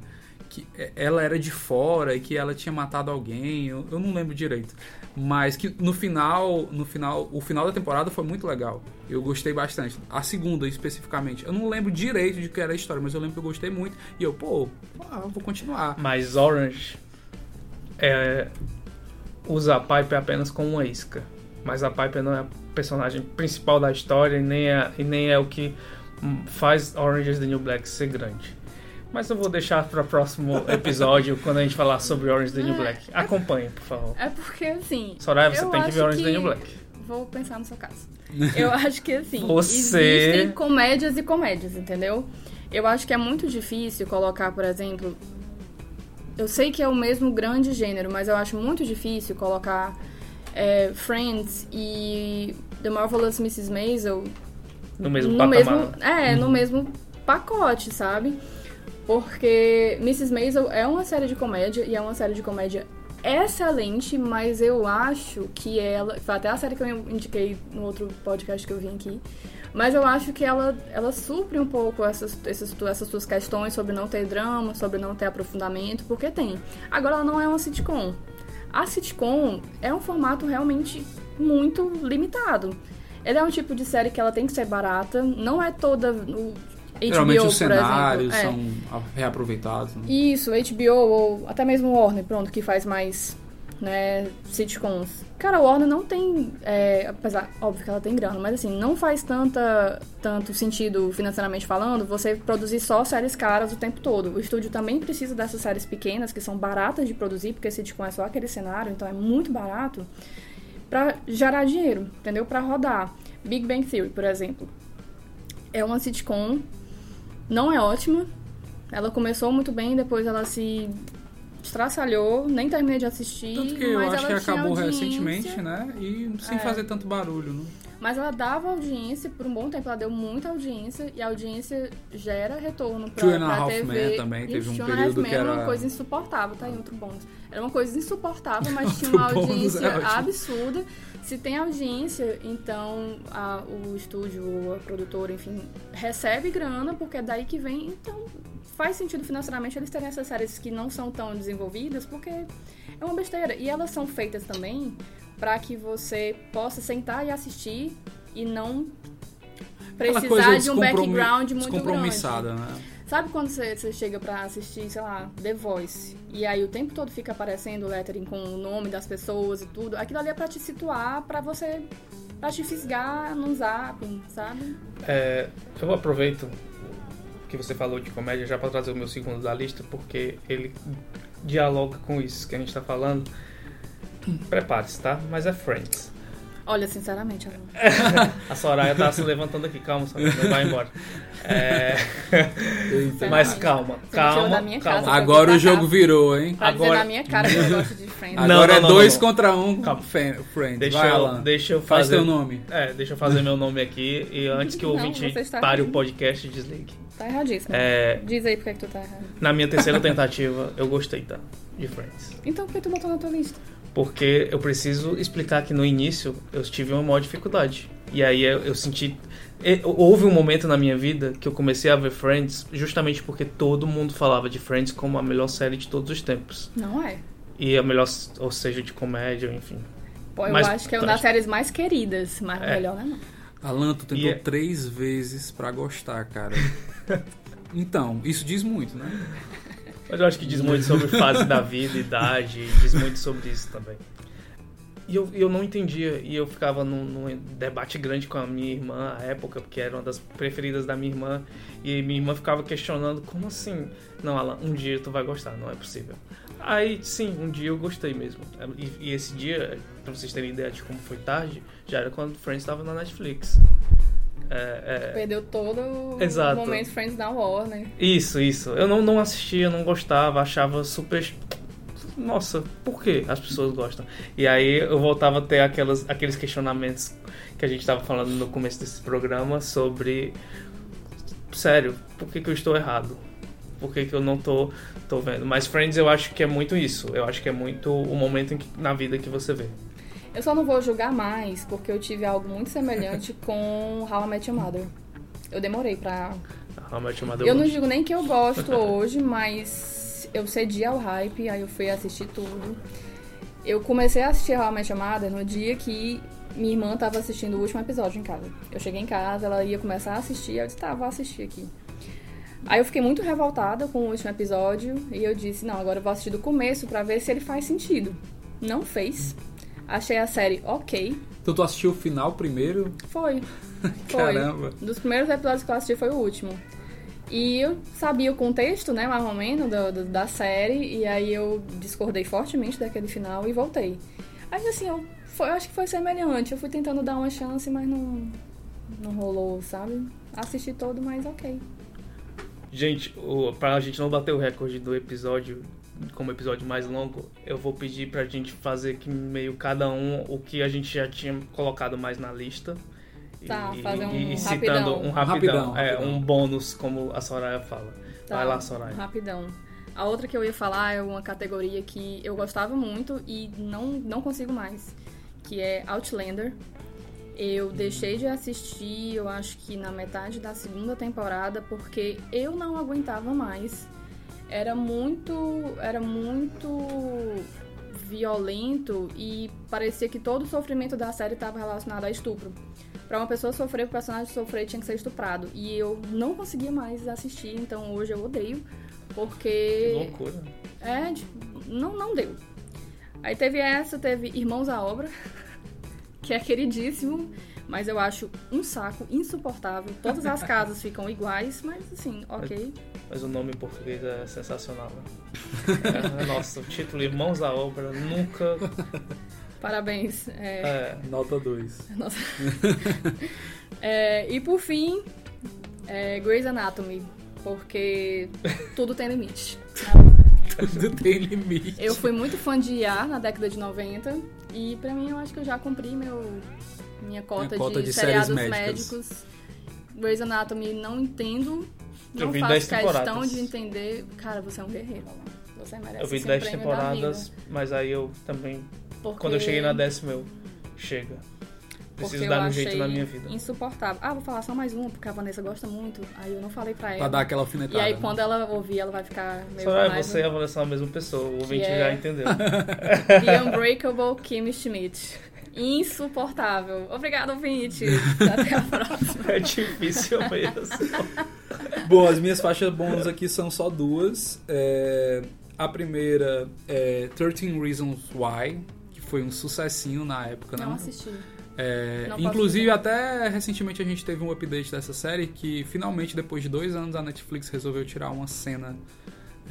que é, ela era de fora e que ela tinha matado alguém, eu, eu não lembro direito. Mas que no final, no final, o final da temporada foi muito legal. Eu gostei bastante. A segunda, especificamente. Eu não lembro direito de que era a história, mas eu lembro que eu gostei muito. E eu, pô, ah, vou continuar. Mas Orange é, usa a Piper apenas como uma isca. Mas a Piper não é a personagem principal da história e nem é, e nem é o que faz Orange is the New Black ser grande. Mas eu vou deixar para o próximo episódio, quando a gente falar sobre Orange is the New Black. Acompanhe, por favor. É porque, assim. Soraya, você tem que ver Orange is the New Black. Vou pensar no seu caso. Eu acho que, assim, Você- existem comédias e comédias, entendeu? Eu acho que é muito difícil colocar, por exemplo. Eu sei que é o mesmo grande gênero, mas eu acho muito difícil colocar é, Friends e The Marvelous Mrs. Maisel No mesmo no patamar. mesmo, é, no mesmo pacote, sabe? Porque Mrs. Maisel é uma série de comédia e é uma série de comédia excelente, mas eu acho que ela, foi até a série que eu indiquei no outro podcast que eu vim aqui, mas eu acho que ela, ela supre um pouco essas, essas, essas suas questões sobre não ter drama, sobre não ter aprofundamento, porque tem. Agora ela não é uma sitcom. A sitcom é um formato realmente muito limitado. Ele é um tipo de série que ela tem que ser barata, não é toda o HBO, Geralmente os por cenários exemplo. É. são reaproveitados. Né? Isso, HBO ou até mesmo Warner, pronto, que faz mais né, sitcoms. Cara, a Warner não tem, é, apesar, óbvio que ela tem grana, mas assim, não faz tanta, tanto sentido financeiramente falando você produzir só séries caras o tempo todo. O estúdio também precisa dessas séries pequenas, que são baratas de produzir, porque sitcom é só aquele cenário, então é muito barato, pra gerar dinheiro, entendeu? Pra rodar. Big Bang Theory, por exemplo. É uma sitcom, não é ótima, ela começou muito bem, depois ela se estraçalhou, nem terminei de assistir. Tanto que eu mas acho que acabou audiência, recentemente, né? E sem É. fazer tanto barulho, né? Mas ela dava audiência, por um bom tempo ela deu muita audiência, e a audiência gera retorno pra, Two and a pra Half TV. Men também teve um a período que era uma coisa insuportável, tá aí outro bônus. Era uma coisa insuportável, mas tinha uma audiência é absurda. Se tem audiência, então a- o estúdio, a produtora, enfim, recebe grana, porque é daí que vem. Então faz sentido financeiramente eles terem essas séries que não são tão desenvolvidas, porque é uma besteira. E elas são feitas também para que você possa sentar e assistir e não precisar de um background muito grande. descompromissada, né? Sabe quando você, você chega pra assistir, sei lá, The Voice, e aí o tempo todo fica aparecendo o lettering com o nome das pessoas e tudo? Aquilo ali é pra te situar, pra você. pra te fisgar num zapping, sabe? É, eu aproveito que você falou de comédia já para trazer o meu segundo da lista, porque ele dialoga com isso que a gente tá falando. Prepare-se, tá? Mas é Friends. Olha, sinceramente, Alan. A Soraya tá se levantando aqui, calma, Soraya, não vai embora. É, mas calma, calma, calma. casa. Agora o jogo cá. virou, hein? Pra Agora- na minha cara que eu gosto de Friends. Não, Agora não, é não, dois não. contra um. Calma. Friends. Deixa Vai, eu, Alan. deixa eu Faz fazer. teu nome. É, deixa eu fazer meu nome aqui e antes que o ouvinte pare o podcast e desligue. Tá erradíssimo. É, Diz aí por que que tu tá errado. na minha terceira tentativa, eu gostei, tá? De Friends. Então por que tu botou na tua lista? Porque eu preciso explicar que no início eu tive uma maior dificuldade. E aí eu, eu senti. Houve um momento na minha vida que eu comecei a ver Friends justamente porque todo mundo falava de Friends como a melhor série de todos os tempos. Não é. E a melhor, ou seja, de comédia, enfim. Pô, eu Mas- acho que é uma das séries mais queridas, mas É. melhor não é não. Alan, tu tentou é- três vezes pra gostar, cara. então, isso diz muito, né? Mas eu acho que diz muito sobre fase da vida, idade, diz muito sobre isso também. E eu, eu não entendia, e eu ficava num, num debate grande com a minha irmã à época, porque era uma das preferidas da minha irmã, e minha irmã ficava questionando, como assim? Não, Alan, um dia tu vai gostar, não é possível. Aí, sim, um dia eu gostei mesmo. E, e esse dia, pra vocês terem ideia de como foi tarde, já era quando Friends estava na Netflix. É, é, Perdeu todo o Exato. momento Friends na Warner. Isso, isso. Eu não, não assistia, não gostava, achava super. Nossa, por que as pessoas gostam? E aí eu voltava a ter aquelas, aqueles questionamentos que a gente estava falando no começo desse programa sobre. Sério, por que, que eu estou errado? Por que, que eu não tô, tô vendo? Mas Friends eu acho que é muito isso. Eu acho que é muito o momento que- na vida que você vê. Eu só não vou julgar mais, porque eu tive algo muito semelhante com How I Met Your Mother. Eu demorei pra. How I Met Your Mother Eu não digo nem que eu gosto hoje, mas eu cedi ao hype, aí eu fui assistir tudo. Eu comecei a assistir How I Met Your Mother no dia que minha irmã tava assistindo o último episódio em casa. Eu cheguei em casa, ela ia começar a assistir, eu disse, tá, vou assistir aqui. Aí eu fiquei muito revoltada com o último episódio e eu disse, não, agora eu vou assistir do começo pra ver se ele faz sentido. Não fez. Achei a série ok. Então tu assistiu o final primeiro? Foi. Foi. Caramba. Dos primeiros episódios que eu assisti foi o último. E eu sabia o contexto, né, mais ou menos, do- do- da série, e aí eu discordei fortemente daquele final e voltei. Aí assim, eu, foi, eu acho que foi semelhante. Eu fui tentando dar uma chance, mas não, não rolou, sabe? Assisti todo, mas ok. Gente, o, pra gente não bater o recorde do episódio como episódio mais longo, eu vou pedir pra gente fazer aqui meio cada um o que a gente já tinha colocado mais na lista. Tá, e, fazer um e, e rapidão. citando um rapidão, Rapidão, é, rapidão. um bônus, como a Soraya fala. Tá, Vai lá, Soraya. Rapidão. A outra que eu ia falar é uma categoria que eu gostava muito e não, não consigo mais, que é Outlander. Eu deixei de assistir, eu acho que na metade da segunda temporada, porque eu não aguentava mais. Era muito, era muito violento e parecia que todo o sofrimento da série estava relacionado a estupro. Pra uma pessoa sofrer, o personagem sofrer tinha que ser estuprado. E eu não conseguia mais assistir, então hoje eu odeio. Que Porque. loucura. É, não, não deu. Aí teve essa, teve Irmãos à Obra, que é queridíssimo, mas eu acho um saco insuportável. Todas as casas ficam iguais, mas assim, ok. Mas o nome em português é sensacional. Né? É, Nossa, o título Irmãos à Obra nunca. Parabéns. É, É, Nota 2. nossa. É, e por fim, é, Grey's Anatomy, porque tudo tem limite. Tudo tem limite. Eu fui muito fã de IA na década de 90 e pra mim eu acho que eu já cumpri meu, minha cota, Minha cota de, de séries seriados médicas. médicos. Grey's Anatomy não entendo, Eu não vi faço 10 questão temporadas. de entender. Cara, você é um guerreiro. Você merece eu vi esse 10 prêmio da temporadas, mas aí eu também. porque- Quando eu cheguei na décima, eu. Chega. Preciso eu dar um jeito na minha vida. Insuportável. Ah, vou falar só mais uma, porque a Vanessa gosta muito. Aí eu não falei pra Pra ela. dar aquela E alfinetada. aí né? quando ela ouvir, ela vai ficar meio Só é você e a Vanessa são a mesma pessoa, o ouvinte é- já entendeu. The Unbreakable Kim Schmidt. Insuportável. Obrigada, ouvinte. Até a próxima. É difícil mesmo. Bom, as minhas faixas bônus aqui são só duas. É, a primeira é 13 Reasons Why, que foi um sucessinho na época, né? Não assisti. É, Não inclusive, até recentemente a gente teve um update dessa série que finalmente, depois de dois anos, a Netflix resolveu tirar uma cena.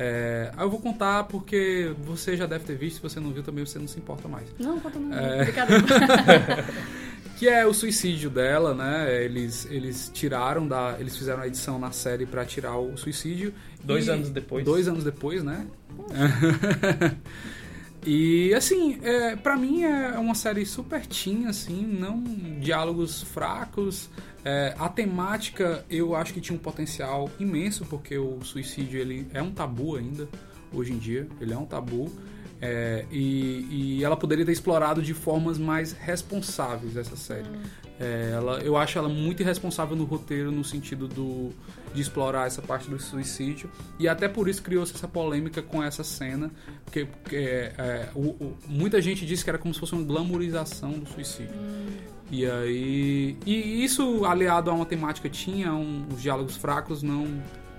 É, aí eu vou contar porque você já deve ter visto, se você não viu também você não se importa mais. Não, conta não. É. Que é o suicídio dela, né? Eles, eles tiraram da. Eles fizeram a edição na série pra tirar o suicídio. Dois E- anos depois. Dois anos depois, né? e assim, é, para mim é uma série super teen, assim, não diálogos fracos. É, a temática eu acho que tinha um potencial imenso, porque o suicídio ele é um tabu ainda, hoje em dia, ele é um tabu. É, e, e ela poderia ter explorado de formas mais responsáveis essa série. É, ela, eu acho ela muito irresponsável no roteiro, no sentido do, de explorar essa parte do suicídio. E até por isso criou-se essa polêmica com essa cena. Porque, porque, é, o- o- muita gente disse que era como se fosse uma glamourização do suicídio. E aí. E isso, aliado a uma temática tinha, um, uns diálogos fracos, não,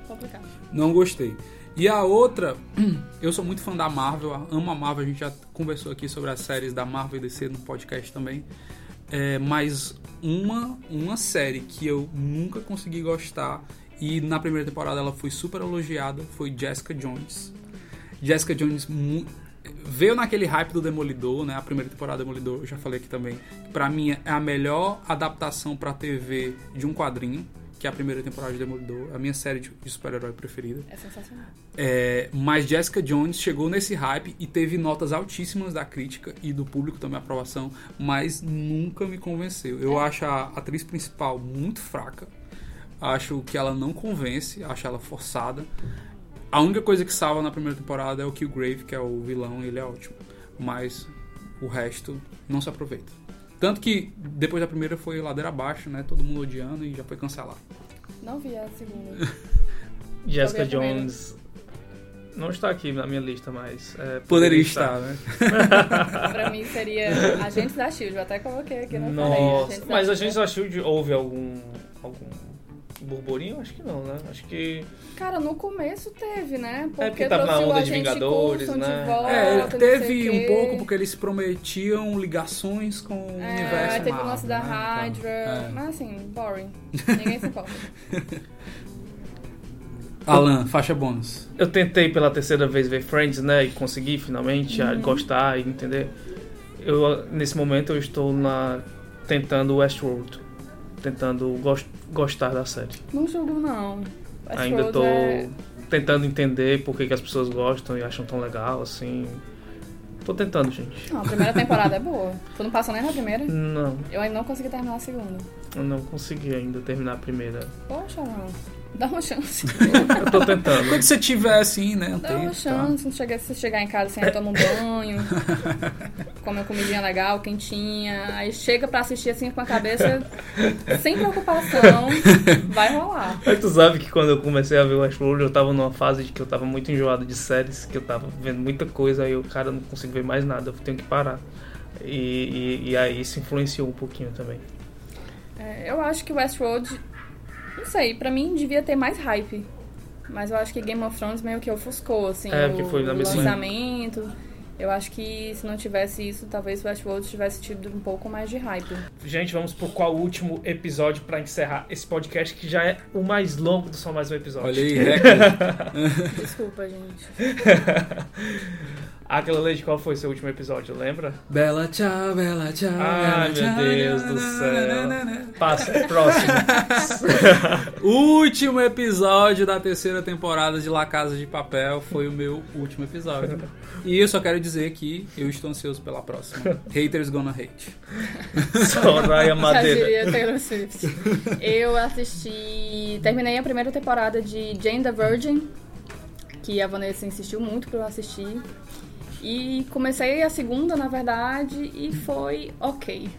Complicado. não gostei. E a outra, eu sou muito fã da Marvel, amo a Marvel, a gente já conversou aqui sobre as séries da Marvel e DC no podcast também. É, mas uma, uma série que eu nunca consegui gostar e na primeira temporada ela foi super elogiada foi Jessica Jones. Jessica Jones veio naquele hype do Demolidor, né? A primeira temporada do Demolidor, eu já falei aqui também. Pra mim é a melhor adaptação pra TV de um quadrinho, que é a primeira temporada de Demolidor, a minha série de de super-herói preferida. É sensacional. É, mas Jessica Jones chegou nesse hype e teve notas altíssimas da crítica e do público também aprovação, mas nunca me convenceu. Eu acho a atriz principal muito fraca. Acho que ela não convence, acho ela forçada. A única coisa que salva na primeira temporada é o Killgrave, que é o vilão, e ele é ótimo. Mas o resto não se aproveita. Tanto que depois da primeira foi ladeira abaixo, né? Todo mundo odiando e já foi cancelado. Não vi a segunda. Jessica. Jones não está aqui na minha lista, mas. é, Poderia estar, né? pra mim seria Agentes da Shield. Eu até coloquei aqui na Nossa, mas a da gente achou de houve algum algum burburinho? Acho que não, né? Acho que Cara, no começo teve, né? Porque, É, porque tava na o onda de Vingadores, né? De volta, É, teve o um quê. pouco porque eles prometiam ligações com o É, universo aí teve o Marvel, lance da né? Então, Hydra. é. Mas assim, boring. Ninguém se importa. Alan, faixa bônus. eu tentei pela terceira vez ver Friends, né? E consegui finalmente Uhum. gostar e entender. Eu nesse momento eu estou na tentando Westworld, tentando gos- gostar da série. Não julgo, não. Ainda tô é- tentando entender por que, que as pessoas gostam e acham tão legal, assim. Tô tentando, gente. Não, a primeira temporada é boa. Tu não passou nem na primeira? Não, Eu ainda não consegui terminar a segunda. eu não consegui ainda terminar a primeira. Poxa, não. Dá uma chance. Eu tô tentando. Quando você tiver assim, né? Dá tempo, uma tá? chance. Se chegar, se chegar em casa, você toma um banho, come uma comidinha legal, quentinha. Aí chega pra assistir assim com a cabeça sem preocupação. Vai rolar. Mas tu sabe que quando eu comecei a ver o Westworld, eu tava numa fase de que eu tava muito enjoado de séries, que eu tava vendo muita coisa, aí eu, cara, eu não consigo ver mais nada, eu tenho que parar. E, e, e aí isso influenciou um pouquinho também. É, eu acho que Westworld, não sei, pra mim devia ter mais hype. Mas eu acho que Game of Thrones meio que ofuscou, assim, É, o, porque foi na o mesma- lançamento. Eu acho que se não tivesse isso, talvez Westworld tivesse tido um pouco mais de hype. Gente, vamos pro qual último episódio pra encerrar esse podcast, que já é o mais longo do Só Mais Um Episódio. Olha aí. Desculpa, gente. Aquela lei de qual foi seu último episódio, lembra? Bela tchau, bela tchau. Ai, bela meu tchau, Deus do céu. na, na, na. Passa, próximo. Último episódio da terceira temporada de La Casa de Papel foi o meu último episódio. E eu só quero dizer que eu estou ansioso pela próxima. Haters gonna hate. Soraya Madeira. Eu assisti. Terminei a primeira temporada de Jane the Virgin, que a Vanessa insistiu muito pra eu assistir. E comecei a segunda, na verdade, e foi ok.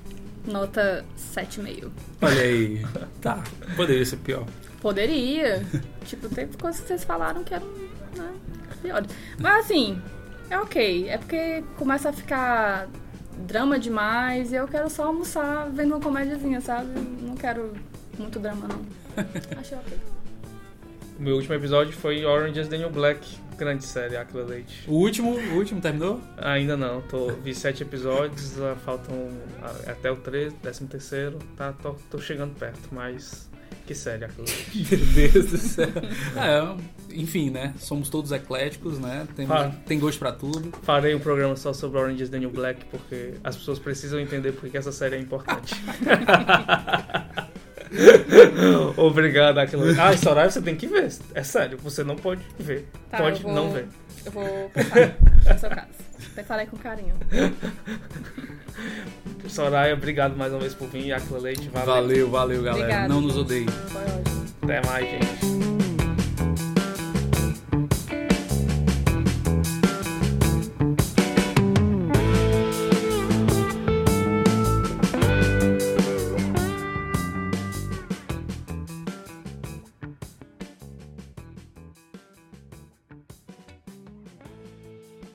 Nota 7,5. Olha aí. Tá, poderia ser pior. Poderia. tipo, teve coisas que vocês falaram que eram né, piores. Mas assim, é ok. É porque começa a ficar drama demais e eu quero só almoçar vendo uma comédiazinha, sabe? Não quero muito drama, não. Achei ok. O meu último episódio foi Orange is the New Black. Grande série, Aquila Leite. O último, o último terminou? Ainda não, tô, vi sete episódios, ah, faltam ah, até o 13, 13 terceiro, tá, tô, tô chegando perto, mas que série Aquila Leite. Meu Deus do céu. É, enfim, né? Somos todos ecléticos, né? Tem, Fala. tem gosto pra tudo. Farei um programa só sobre Orange is the New Black, porque as pessoas precisam entender porque que essa série é importante. Obrigado, Aquila Leite. Ah, Soraya, você tem que ver, é sério, você não pode ver, Tá, pode vou- não ver. Eu vou pensar no seu caso. Pensarei com carinho. Soraya, obrigado mais uma vez por vir, Aquila Leite, valeu. Valeu, valeu, galera. Obrigada. Não nos odeie. Foi ótimo. Até mais, gente.